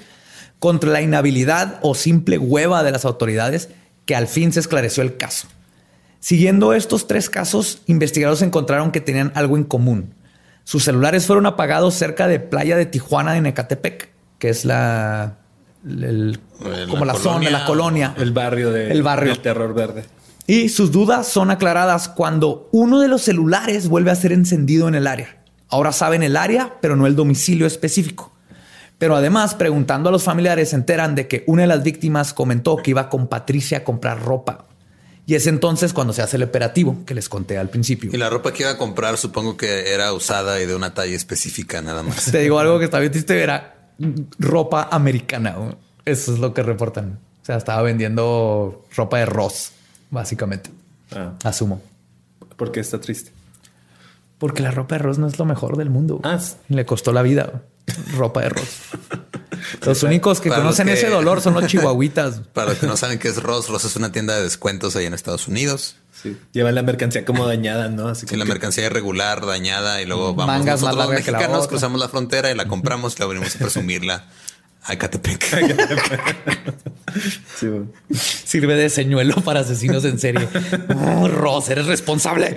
contra la inhabilidad o simple hueva de las autoridades que al fin se esclareció el caso. Siguiendo estos tres casos, investigadores encontraron que tenían algo en común. Sus celulares fueron apagados cerca de Playa de Tijuana en Ecatepec, que es la, el- La como la zona, colonia. la colonia. El barrio de, El barrio. del terror verde. Y sus dudas son aclaradas cuando uno de los celulares vuelve a ser encendido en el área. Ahora saben el área, pero no el domicilio específico. Pero además, preguntando a los familiares, se enteran de que una de las víctimas comentó que iba con Patricia a comprar ropa. Y es entonces cuando se hace el operativo que les conté al principio. Y la ropa que iba a comprar, supongo que era usada y de una talla específica nada más. *laughs* Te digo algo que está bien triste, era ropa americana. Eso es lo que reportan. O sea, estaba vendiendo ropa de Ross, básicamente. Ah, Asumo. porque está triste. Porque la ropa de Ross no es lo mejor del mundo. Ah. Le costó la vida. Ropa de Ross. *laughs* Los únicos que conocen que- ese dolor son los *laughs* chihuahuitas. Para los que no *laughs* saben qué es Ross, Ross es una tienda de descuentos ahí en Estados Unidos. Sí. Llevan la mercancía como dañada, ¿no? Así Si como la que- mercancía irregular, dañada, y luego vamos Mangas nosotros los largas que la mexicanos, cruzamos la frontera y la compramos y la venimos a presumirla a Ecatepec. Sí, bueno. Sirve de señuelo para asesinos en serie. Oh, Ross, eres responsable.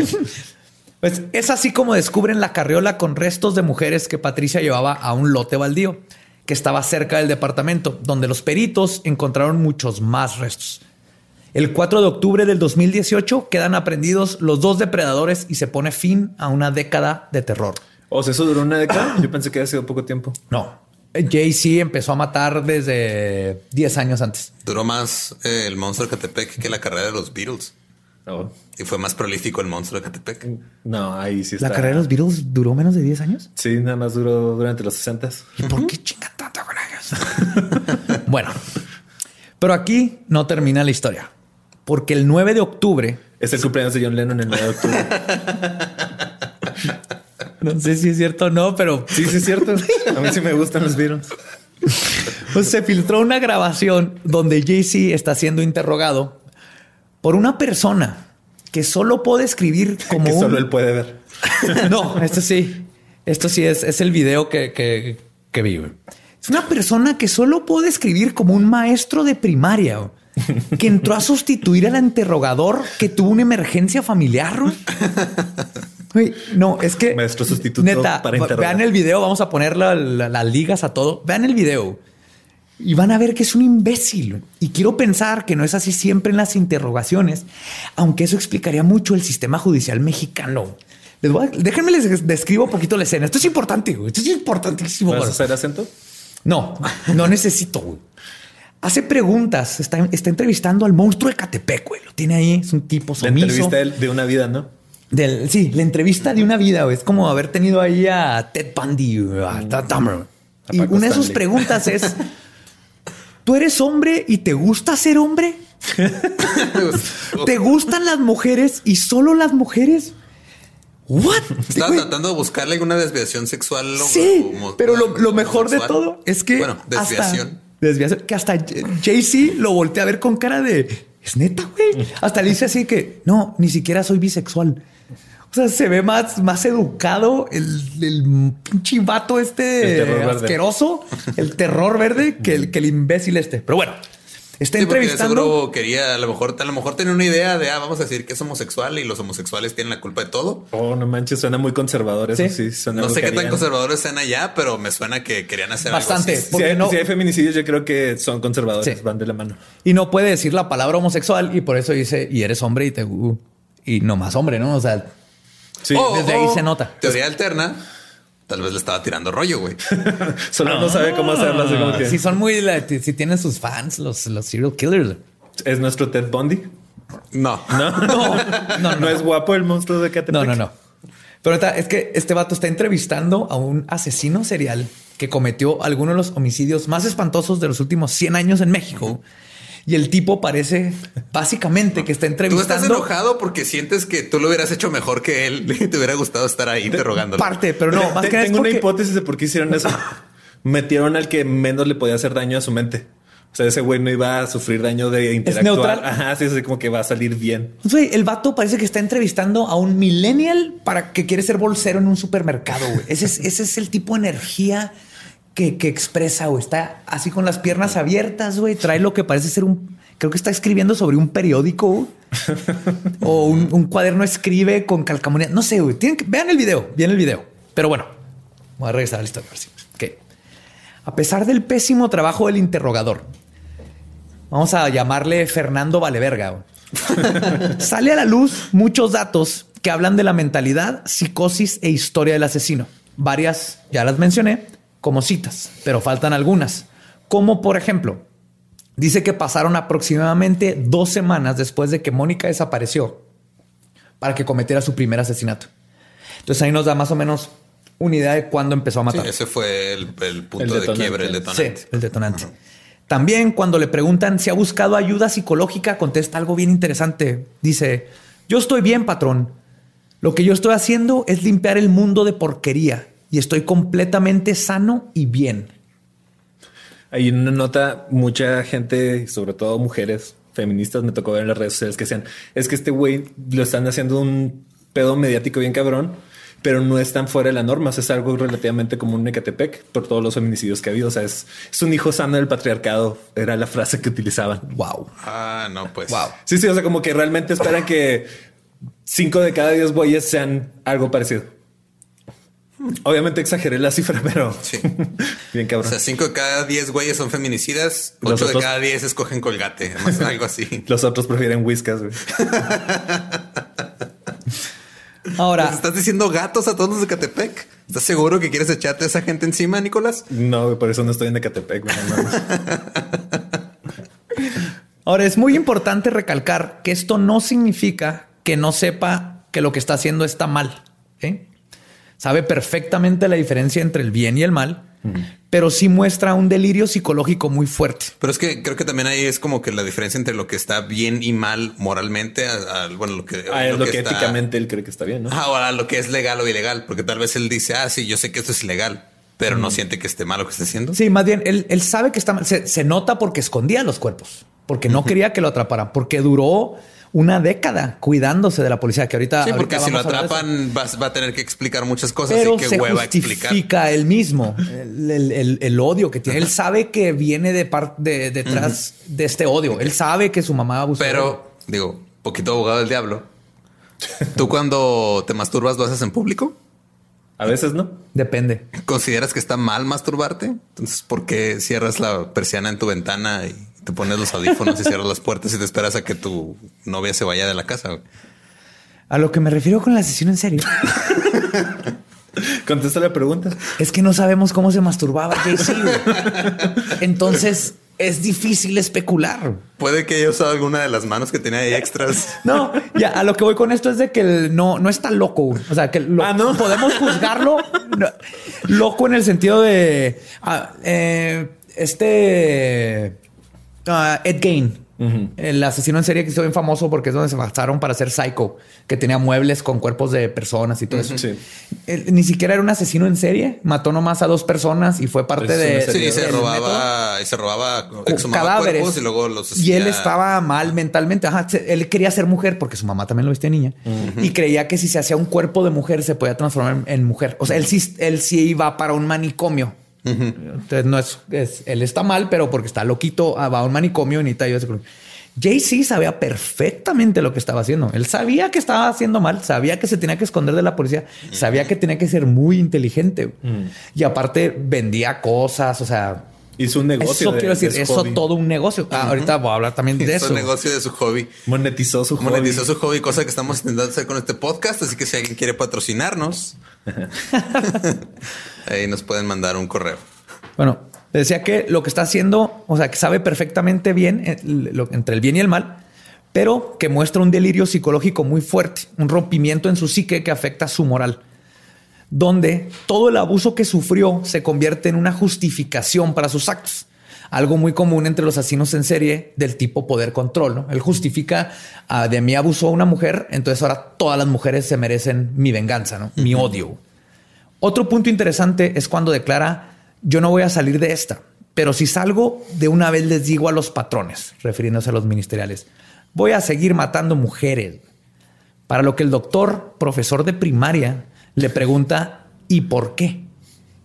Pues es así como descubren la carriola con restos de mujeres que Patricia llevaba a un lote baldío que estaba cerca del departamento, donde los peritos encontraron muchos más restos. El 4 de octubre del 2018 quedan aprendidos los dos depredadores y se pone fin a una década de terror. O sea, eso duró una década. Yo pensé que había sido poco tiempo. No, Jay-Z empezó a matar desde 10 años antes. Duró más eh, el monstruo de Catepec que la carrera de los Beatles. Y fue más prolífico el monstruo de Catepec. no, ahí sí está. ¿La carrera de los Beatles duró menos de 10 años? Sí, nada más duró durante los 60 ¿Y por qué chingan tanto con ellos? *laughs* bueno, pero aquí no termina la historia. Porque el 9 de octubre, Es el cumpleaños de John Lennon el 9 de octubre. *laughs* no sé si es cierto o no, pero Sí, sí, es cierto. A mí sí me gustan los Beatles. *laughs* pues, se filtró una grabación donde Jay-Z está siendo interrogado por una persona que solo puede escribir *laughs* como Que un... solo él puede ver. *laughs* no, esto sí. Esto sí es, es el video que, que, que vi. Es una persona que solo puede escribir como un maestro de primaria que entró a sustituir al interrogador que tuvo una emergencia familiar. no, es que Maestro sustituto neta, para interrogar. vean el video. Vamos a poner la- la- las ligas a todo. Vean el video y van a ver que es un imbécil. Y quiero pensar que no es así siempre en las interrogaciones, aunque eso explicaría mucho el sistema judicial mexicano. Les voy a- déjenme les describo un poquito la escena. Esto es importante, güey. Esto es importantísimo. ¿Vas a hacer acento? No, no necesito, güey. Hace preguntas, está, está entrevistando al monstruo de Catepec, güey. Lo tiene ahí, es un tipo La sumiso. entrevista de, una vida, ¿no? Del, sí, la entrevista de una vida, güey. Es como haber tenido ahí a Ted Bundy, a Ted Y una de sus preguntas es: *laughs* ¿Tú eres hombre y te gusta ser hombre? *laughs* ¿Te gustan las mujeres y solo las mujeres? ¿What? Estaba tratando de buscarle alguna desviación sexual. Sí, o- pero lo, lo mejor de todo es que. Bueno, desviación. Hasta, desviación. Que hasta Jay-Z lo voltea a ver con cara de. Es neta, güey. Hasta le dice así que no, ni siquiera soy bisexual. O sea, se ve más, más educado el, el pinche vato El este verde. asqueroso, el terror verde que el, que el imbécil este. Pero bueno, está Sí, porque de entrevistando. seguro quería, a lo mejor, a lo mejor tenía una idea de, ah, vamos a decir que es homosexual y los homosexuales tienen la culpa de todo. Oh, no manches, suena muy conservador eso. Sí. Sí, suena No sé qué tan conservadores sean allá, pero me suena que querían hacer Bastante. algo así. Si porque hay, no- si hay feminicidios, yo creo que son conservadores, Sí. van de la mano. Y no puede decir la palabra homosexual y por eso dice, y eres hombre y te... uh, y no más hombre, ¿no? O sea, Sí, O- desde ahí o, se nota. Teoría alterna. Tal vez le estaba tirando rollo, güey. *laughs* solo no sabe cómo hacerlo. Así como que si son muy... Si tienen sus fans, los, los serial killers. es nuestro Ted Bundy. No. No, *laughs* No, *laughs* no, no es guapo el monstruo de Catepec. No, no, no. Pero es que este vato está entrevistando a un asesino serial que cometió algunos de los homicidios más espantosos de los últimos 100 años en México. Y el tipo parece básicamente que está Tú entrevistando estás enojado porque sientes que tú lo hubieras hecho mejor que él *laughs* y te hubiera gustado estar ahí interrogándolo. parte, pero no, más que nada es Tengo una hipótesis de por qué hicieron eso. *laughs* Metieron al que menos le podía hacer daño a su mente. O sea, ese güey no iba a sufrir daño de interactuar. neutral. Ajá, sí, así como que va a salir bien. Güey, el vato parece que está entrevistando a un millennial para que quiere ser bolsero en un supermercado. güey. Ese es, ese es el tipo de energía que, que expresa. güey. Está así con las piernas abiertas. Güey, trae lo que parece ser un. Creo que está escribiendo sobre un periódico *laughs* o un, un cuaderno escribe con calcamonía. No sé. Güey. Tienen que, vean el video. Vean el video. Pero bueno, voy a regresar a la historia. a ver si- ok. A pesar del pésimo trabajo del interrogador, vamos a llamarle Fernando Valeverga. *laughs* Sale a la luz muchos datos que hablan de la mentalidad, psicosis e historia del asesino. Varias ya las mencioné como citas, pero faltan algunas. Como por ejemplo, dice que pasaron aproximadamente dos semanas después de que Mónica desapareció para que cometiera su primer asesinato. Entonces ahí nos da más o menos una idea de cuándo empezó a Sí, matar. ese fue el, el punto El de detonante. quiebre, el detonante. Sí, el detonante. También cuando le preguntan si ha buscado ayuda psicológica, contesta algo bien interesante. Dice, yo estoy bien, patrón. Lo que yo estoy haciendo es limpiar el mundo de porquería y estoy completamente sano y bien. Hay una nota, mucha gente, sobre todo mujeres feministas, me tocó ver en las redes sociales que decían, es que este güey lo están haciendo un pedo mediático bien cabrón, pero no es tan fuera de la norma. O sea, es algo relativamente común en Ecatepec por todos los feminicidios que ha habido. O sea, es, es un hijo sano del patriarcado. Era la frase que utilizaban. Wow. Ah, no, pues. Wow. Sí, sí, o sea, como que realmente esperan que cinco de cada diez güeyes sean algo parecido. Obviamente exageré la cifra, pero Sí. *laughs* bien O cabrón. sea, cinco de cada diez güeyes son feminicidas, Los ocho de otros- cada diez escogen colgate, *laughs* más algo así. Los otros prefieren whiskas, güey. *laughs* Ahora, ¿Les estás diciendo gatos a todos los de Catepec? ¿Estás seguro que quieres echarte a esa gente encima, Nicolás? No, por eso no estoy en Ecatepec. ahora es muy importante recalcar que esto no significa que no sepa que lo que está haciendo está mal. ¿eh? Sabe perfectamente la diferencia entre el bien y el mal, pero sí muestra un delirio psicológico muy fuerte. Pero es que creo que también ahí es como que la diferencia entre lo que está bien y mal moralmente, a- a- bueno, lo que, Ah, es lo que está- éticamente él cree que está bien, ¿no? Ah, Ahora, lo que es legal o ilegal, porque tal vez él dice, ah, sí, yo sé que esto es ilegal, pero no siente que esté mal lo que está haciendo. Sí, más bien, él, él sabe que está mal. Se, se nota porque escondía los cuerpos, porque no quería que lo atraparan, porque duró una década cuidándose de la policía, que ahorita... Sí, porque ahorita si lo vamos a atrapan va, va a tener que explicar muchas cosas Pero y qué se hueva explicar. justifica él mismo el, el- el- el odio que tiene. Él sabe que viene de parte de, detrás de este odio. Él sabe que su mamá abusó. Pero, digo, poquito abogado del diablo. ¿Tú cuando te masturbas lo haces en público? A veces no. depende. ¿Consideras que está mal masturbarte? Entonces, ¿por qué cierras la persiana en tu ventana y te pones los audífonos y cierras las puertas y te esperas a que tu novia se vaya de la casa? güey? A lo que me refiero con la sesión en serio Contesta la pregunta. es que no sabemos cómo se masturbaba Jay-Z. Entonces es difícil especular. Puede que haya usado alguna de las manos que tenía ahí extras. No, ya a lo que voy con esto es de que el no, no está loco. O sea, que lo- Ah, ¿no? podemos juzgarlo no, loco en el sentido de ah, eh, este ah, Ed Gein. El asesino en serie que hizo bien famoso porque es donde se basaron para hacer Psycho, que tenía muebles con cuerpos de personas y todo eso. Sí. Él ni siquiera era un asesino en serie, mató nomás a dos personas y fue parte de. Sí, se del método robaba, y se robaba, cadáveres cuerpos y luego los y él estaba mal mentalmente. Ajá, se- él quería ser mujer porque su mamá también lo vestía niña y creía que si se hacía un cuerpo de mujer se podía transformar en, en mujer. O sea, él sí, él sí iba para un manicomio. Entonces no es, es- él está mal, pero porque está loquito, ah, va a un manicomio y necesita ayuda psicológica. Jay-Z sabía perfectamente lo que estaba haciendo. Él sabía que estaba haciendo mal, sabía que se tenía que esconder de la policía, sabía que tenía que ser muy inteligente. Y aparte vendía cosas, o sea, Hizo un negocio. eso de- quiero decir, de su eso hobby. todo un negocio. Ah, ahorita voy a hablar también de Hizo eso. negocio de su hobby. Monetizó su hobby. Monetizó su hobby, cosa que estamos intentando hacer con este podcast. Así que si alguien quiere patrocinarnos, *laughs* ahí nos pueden mandar un correo. Bueno, decía que lo que está haciendo, o sea, que sabe perfectamente bien eh, lo- entre el bien y el mal, pero que muestra un delirio psicológico muy fuerte, un rompimiento en su psique que afecta su moral, donde todo el abuso que sufrió se convierte en una justificación para sus actos. Algo muy común entre los asesinos en serie del tipo poder control. ¿no? Él justifica ah, de mí abusó una mujer, entonces ahora todas las mujeres se merecen mi venganza, ¿no? mi odio. Otro punto interesante es cuando declara, yo no voy a salir de esta, pero si salgo, de una vez les digo a los patrones, refiriéndose a los ministeriales, voy a seguir matando mujeres. Para lo que el doctor, profesor de primaria, le pregunta, ¿y por qué?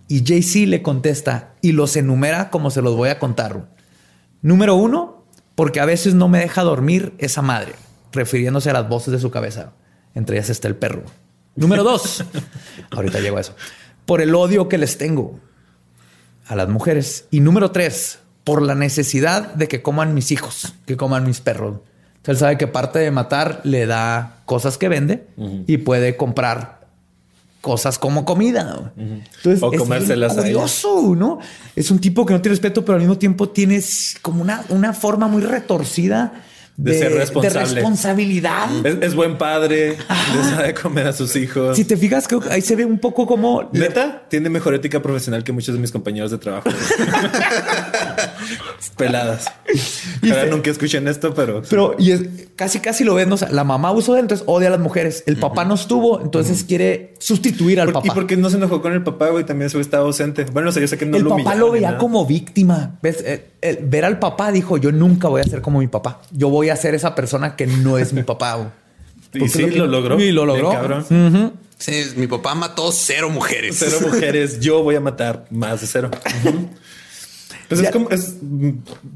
Y JC le contesta y los enumera como se los voy a contar. Número uno, porque a veces no me deja dormir esa madre, refiriéndose a las voces de su cabeza. Entre ellas está el perro. Número dos, *laughs* ahorita llego a eso, por el odio que les tengo a las mujeres. Y número tres, por la necesidad de que coman mis hijos, que coman mis perros. Entonces él sabe que parte de matar le da cosas que vende y puede comprar cosas como comida. Entonces, O es comérselas curioso, ¿no? Es un tipo que no tiene respeto, pero al mismo tiempo tiene como una, una forma muy retorcida De ser responsable. responsabilidad. Es, es buen padre, le sabe comer a sus hijos. Si te fijas, creo que ahí se ve un poco como Neta, tiene mejor ética profesional que muchos de mis compañeros de trabajo. *laughs* Peladas. *laughs* Ojalá nunca escuchen esto, pero, Pero y es, casi casi lo ven, o sea, la mamá usó de él, entonces odia a las mujeres. El papá no estuvo, entonces quiere sustituir al ¿Por- papá. ¿Y por qué no se enojó con el papá, güey? También se estaba ausente. Bueno, o sea, yo sé que no el lo papá humillaba lo veía como víctima. ¿Ves? El- el ver al papá dijo: Yo nunca voy a ser como mi papá. Yo voy a ser esa persona que no es mi papá. güey". *laughs* Y Porque sí, lo logró. Y lo Bien logró. cabrón. Sí, mi papá mató cero mujeres. Cero mujeres. *laughs* Yo voy a matar más de cero. Pues Ya- es como es,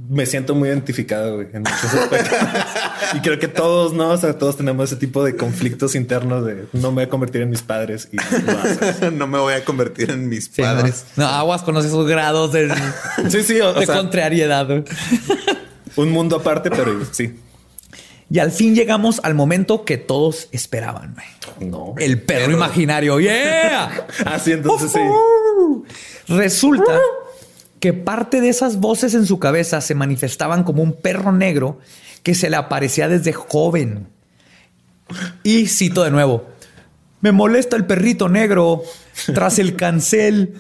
me siento muy identificado güey, en muchos aspectos. *laughs* y creo que todos, no, o sea, todos tenemos ese tipo de conflictos internos de no me voy a convertir en mis padres y *laughs* no me voy a convertir en mis Sí, padres. No, No, aguas con esos grados de, *laughs* Sí, sí, o, sea, contrariedad. güey. un mundo aparte, pero sí. Y al fin llegamos al momento que todos esperaban. güey. No. El perro, imaginario. ¡Yeah! Así entonces sí. Resulta que parte de esas voces en su cabeza se manifestaban como un perro negro que se le aparecía desde joven. Y cito de nuevo, me molesta el perrito negro tras el cancel.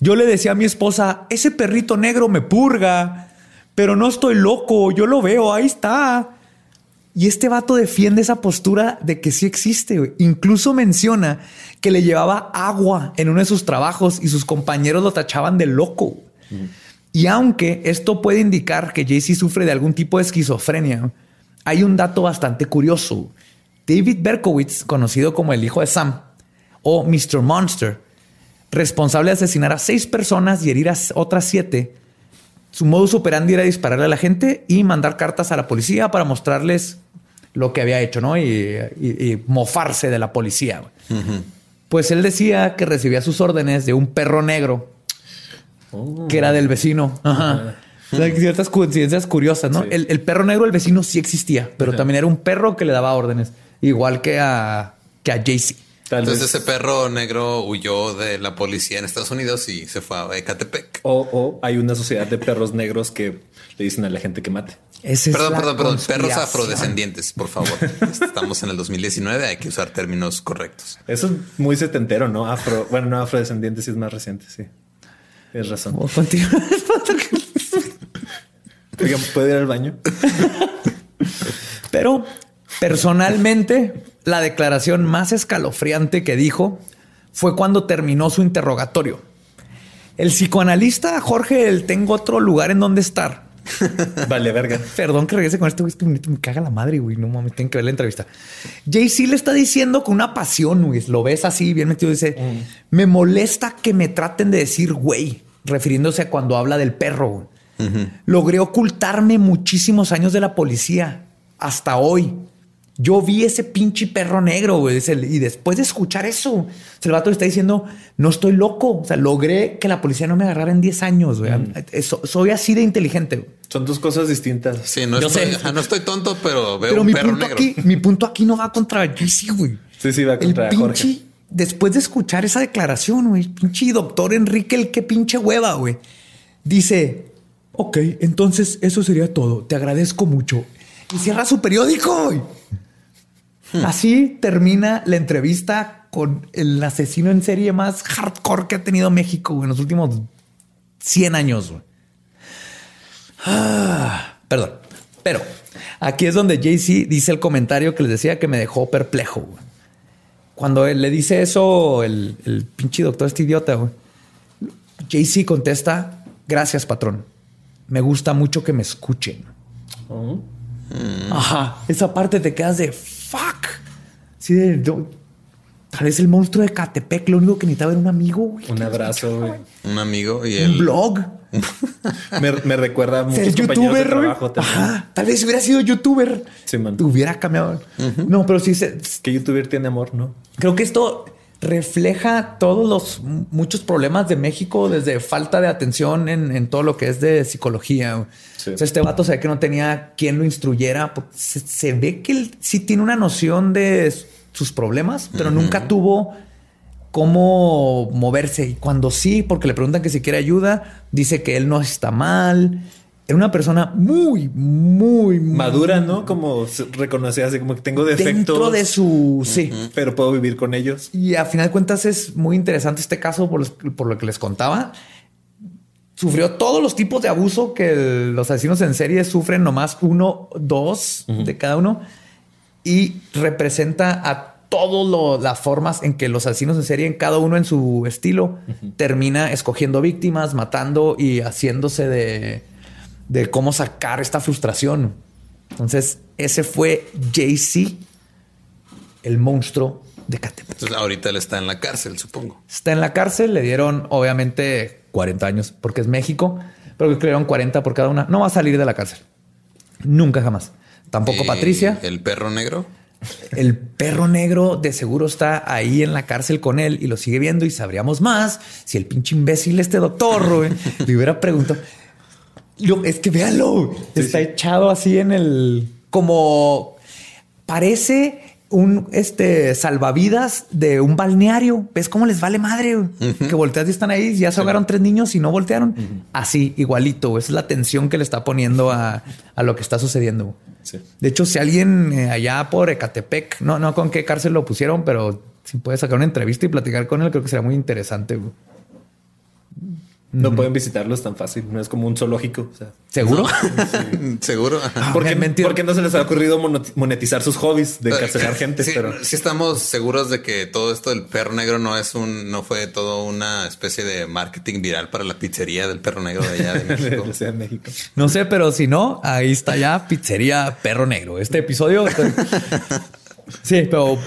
Yo le decía a mi esposa, ese perrito negro me purga, pero no estoy loco, yo lo veo, ahí está. Y este vato defiende esa postura de que sí existe. Incluso menciona que le llevaba agua en uno de sus trabajos y sus compañeros lo tachaban de loco. Y aunque esto puede indicar que Jay-Z sufre de algún tipo de esquizofrenia, hay un dato bastante curioso. David Berkowitz, conocido como el hijo de Sam o Mr. Monster, responsable de asesinar a seis personas y herir a otras siete, su modus operandi era dispararle a la gente y mandar cartas a la policía para mostrarles lo que había hecho, ¿no? Y, y- y mofarse de la policía. Pues él decía que recibía sus órdenes de un perro negro que era del vecino. Ajá. O sea, ciertas coincidencias curiosas, ¿no? Sí. El, el perro negro del vecino sí existía, pero también era un perro que le daba órdenes, igual que a, que a Jay-Z. Tal Entonces vez. ese perro negro huyó de la policía en Estados Unidos y se fue a Ecatepec. O, o hay una sociedad de perros negros que le dicen a la gente que mate. Esa es Perdón, perdón, perdón. Perros afrodescendientes, por favor. *laughs* Estamos en el 2019, hay que usar términos correctos. Eso es muy setentero, ¿no? Afro, bueno, no afrodescendiente, sí es más reciente, sí. Tienes razón. *laughs* *laughs* Oigan, ¿puedo ir al baño? *laughs* Pero personalmente, la declaración más escalofriante que dijo fue cuando terminó su interrogatorio. El psicoanalista Jorge, el tengo otro lugar en donde estar. *laughs* Vale, verga. Perdón que regrese con este güey, es que me, me caga la madre, güey. No mames, tienen que ver la entrevista. Jay-Z le está diciendo con una pasión, güey. Lo ves así, bien metido. Dice: Me molesta que me traten de decir güey, refiriéndose a cuando habla del perro. Logré ocultarme muchísimos años de la policía hasta hoy. Yo vi ese pinche perro negro, güey. Y después de escuchar eso, el vato le está diciendo, no estoy loco. O sea, logré que la policía no me agarrara en 10 años, güey. So- soy así de inteligente. güey. Son dos cosas distintas. Sí, no Yo estoy, sé. ajá, *laughs* no estoy tonto, pero veo Pero un mi perro punto, negro. aquí, mi punto aquí no va contra Jesse, güey. Sí, sí, va contra el Jorge. pinche, después de escuchar esa declaración, güey, pinche doctor Enrique, el qué pinche hueva, güey. Dice, ok, entonces eso sería todo. Te agradezco mucho. Y cierra su periódico. güey. Así termina la entrevista con el asesino en serie más hardcore que ha tenido México en los últimos 100 años. Ah, perdón. Pero aquí es donde Jay-Z dice el comentario que les decía que me dejó perplejo. güey. Cuando él le dice eso, el, el pinche doctor, este idiota, Jay-Z contesta: Gracias, patrón. Me gusta mucho que me escuchen. Oh. Ajá. Esa parte te quedas de fuck. Sí, de, no, tal vez el monstruo de Catepec, lo único que necesitaba era un amigo, güey. Un abrazo, güey. Un amigo y Un el blog. *laughs* Me, me recuerda a muchos Ser compañeros de youtuber, güey. trabajo también. Ajá. Tal vez si hubiera sido youtuber. Sí, man. te hubiera cambiado. No, pero sí se, Que youtuber tiene amor, ¿no? Creo que esto refleja todos los muchos problemas de México, desde falta de atención en, en todo lo que es de psicología. güey. Sí. O sea, este vato se ve que no tenía quien lo instruyera. se ve que él sí tiene una noción de sus problemas, pero nunca tuvo cómo moverse. Y cuando sí, porque le preguntan que si quiere ayuda, dice que él no está mal. Era una persona muy, muy Madura, ¿no? Como reconocía así como que tengo defectos. dentro de su sí. Pero puedo vivir con ellos. Y a final de cuentas es muy interesante este caso por, los- por lo que les contaba. Sufrió todos los tipos de abuso que el- los asesinos en serie sufren, nomás uno, dos de cada uno. Y representa a todas las formas en que los asesinos en serie, en cada uno en su estilo, termina escogiendo víctimas, matando y haciéndose de, de cómo sacar esta frustración. Entonces, ese fue Jay-Z, el monstruo de Catepec. Entonces, ahorita él está en la cárcel, supongo. Está en la cárcel, le dieron obviamente 40 años porque es México, pero que le dieron 40 por cada una. No va a salir de la cárcel. Nunca jamás. Tampoco Patricia. El perro negro. El perro negro de seguro está ahí en la cárcel con él y lo sigue viendo y sabríamos más si el pinche imbécil este doctor güey, le hubiera preguntado. Lo- es que véanlo, está echado así en el como parece un este salvavidas de un balneario. ¿Ves cómo les vale madre? Que volteas y están ahí, ya se ahogaron tres niños y no voltearon. Así, igualito. es la tensión que le está poniendo a, a lo que está sucediendo. Sí. De hecho, si alguien eh, allá por Ecatepec, no, no con qué cárcel lo pusieron, pero si puede sacar una entrevista y platicar con él, creo que sería muy interesante. No pueden visitarlos tan fácil. No es como un zoológico. O sea, ¿Seguro? *laughs* Seguro. Ajá. ¿por, qué, me entiendo. por qué no se les ha ocurrido monetizar sus hobbies de encarcelar gente? Sí, pero sí estamos seguros de que todo esto del perro negro no es un, no fue todo una especie de marketing viral para la pizzería del perro negro de allá de *laughs* de México. No sé, pero si no, ahí está ya Pizzería Perro Negro. Este episodio. *laughs* sí, pero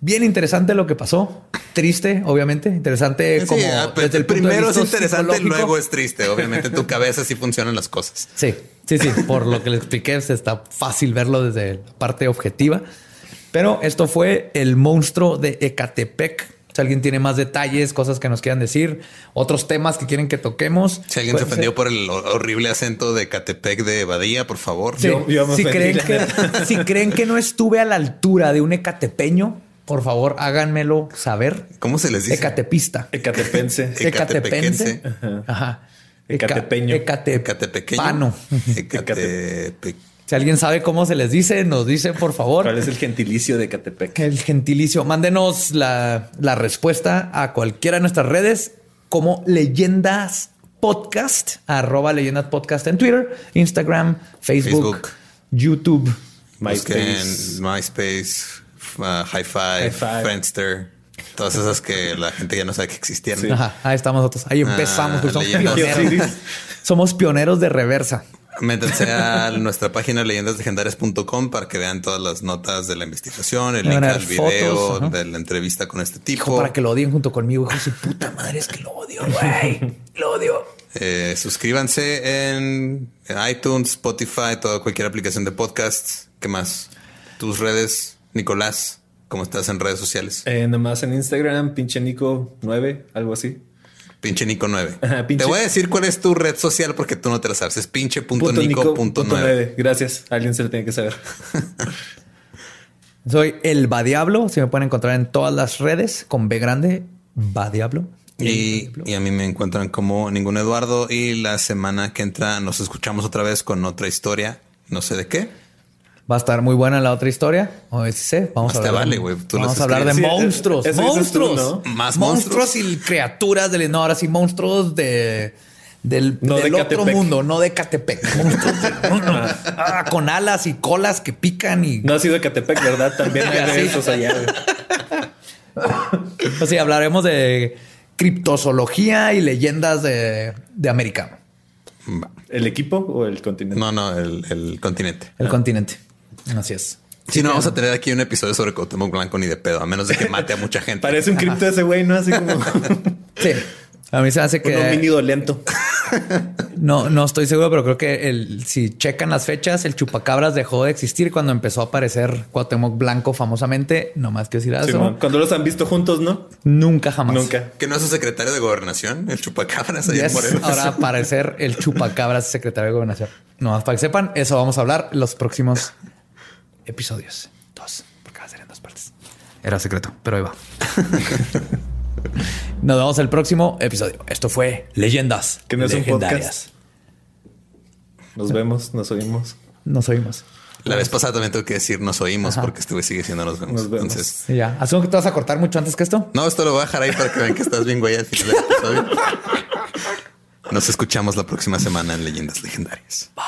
bien interesante lo que pasó. Triste, obviamente. Interesante como Sí, ah, pero desde el punto de primero es interesante, luego es triste. Obviamente en tu cabeza sí funcionan las cosas. *laughs* Sí, sí, sí. Por lo que le expliqué, se está fácil verlo desde la parte objetiva. Pero esto fue el monstruo de Ecatepec. Si alguien tiene más detalles, cosas que nos quieran decir, otros temas que quieren que toquemos. Si alguien se ofendió ser- por el ho- horrible acento de Catepec de Badía, por favor. Sí, Yo- yo me si, ofendí, creen que, si creen que no estuve a la altura de un ecatepeño, por favor háganmelo saber. ¿Cómo se les dice? Ecatepista. Ecatepense. *laughs* Ecatepequense. Ajá. Ecatepeño. Ecatepequeño. Ecatepano. Ecatepec. Si alguien sabe cómo se les dice, nos dice por favor. ¿Cuál es el gentilicio de Ecatepec? El gentilicio. Mándenos la, la respuesta a cualquiera de nuestras redes como leyendas podcast, arroba leyendas podcast en Twitter, Instagram, Facebook, Facebook. YouTube. Busquen MySpace. MySpace, uh, High Five, High Five. Friendster. Todas esas que la gente ya no sabe que existieron. Ajá, ahí estamos nosotros. Ahí empezamos. Ah, pues somos, pioneros. somos pioneros de reversa. Métanse a nuestra página leyendaslegendarias.com para que vean todas las notas de la investigación, el link al video fotos, de la entrevista con este Hijo, tipo. para que lo odien junto conmigo. Hijo su puta madre, es que lo odio, güey. Lo odio. Eh, suscríbanse en iTunes, Spotify, toda cualquier aplicación de podcasts. ¿Qué más? Tus redes, Nicolás, ¿cómo estás en redes sociales? Eh, nomás en Instagram, pinche Nico 9, algo así. Pinche Nico 9. Ajá, pinche- Te voy a decir cuál es tu red social porque tú no te la sabes. Es pinche punto Punto Nico Nico punto punto 9. 9. Gracias. Alguien se lo tiene que saber. *laughs* Soy el Badiablo. Se me pueden encontrar en todas las redes con B grande. Badiablo. Y, y a mí me encuentran como ningún Eduardo. Y la semana que entra nos escuchamos otra vez con otra historia. No sé de qué. Va a estar muy buena la otra historia. O si sé. Vamos Más a hablar, vale. Tú vamos a hablar de. Sí, monstruos. tú, monstruos. ¿no? Más monstruos y criaturas del no, ahora sí, monstruos de del, No del de otro Catepec. mundo, no de Catepec. Monstruos de- *laughs* Ah, con alas y colas que pican y No ha sido Ecatepec, ¿verdad? También *laughs* hay de esos allá. o sea, hablaremos de criptozoología y leyendas de, de América. ¿El equipo o el continente? No, no, el, el continente. el continente. Así es. Si no, vamos a tener aquí un episodio sobre Cuauhtémoc Blanco ni de pedo, a menos de que *laughs* mate a mucha gente. Parece un cripto ese güey, ¿no? Así como *laughs* Sí. A mí se hace un que homínido lento. *laughs* No, no estoy seguro, pero creo que el, si checan las fechas, el chupacabras dejó de existir cuando empezó a aparecer Cuauhtémoc Blanco famosamente. No más que decir eso. Simón. Cuando los han visto juntos, ¿no? Nunca jamás. Nunca. Que no es su secretario de gobernación, el chupacabras ahí en Yes, Morelos. ahora aparecer el chupacabras secretario de gobernación. No más para que sepan, eso vamos a hablar en los próximos episodios. Dos, porque va a ser en dos partes. Era secreto, pero ahí va. *laughs* Nos vemos el próximo episodio. Esto fue Leyendas Que no es un Legendarias. Nos vemos, nos oímos. Nos oímos. La vez pasada también tuve que decir nos oímos Ajá. porque estuve sigue siendo nos vemos. Nos vemos. Entonces, Y ya. Asumo que te vas a cortar mucho antes que esto. no, esto lo voy a dejar ahí para que vean que estás bien güey al final del episodio. *laughs* Nos escuchamos la próxima semana en Leyendas Legendarias. Bye.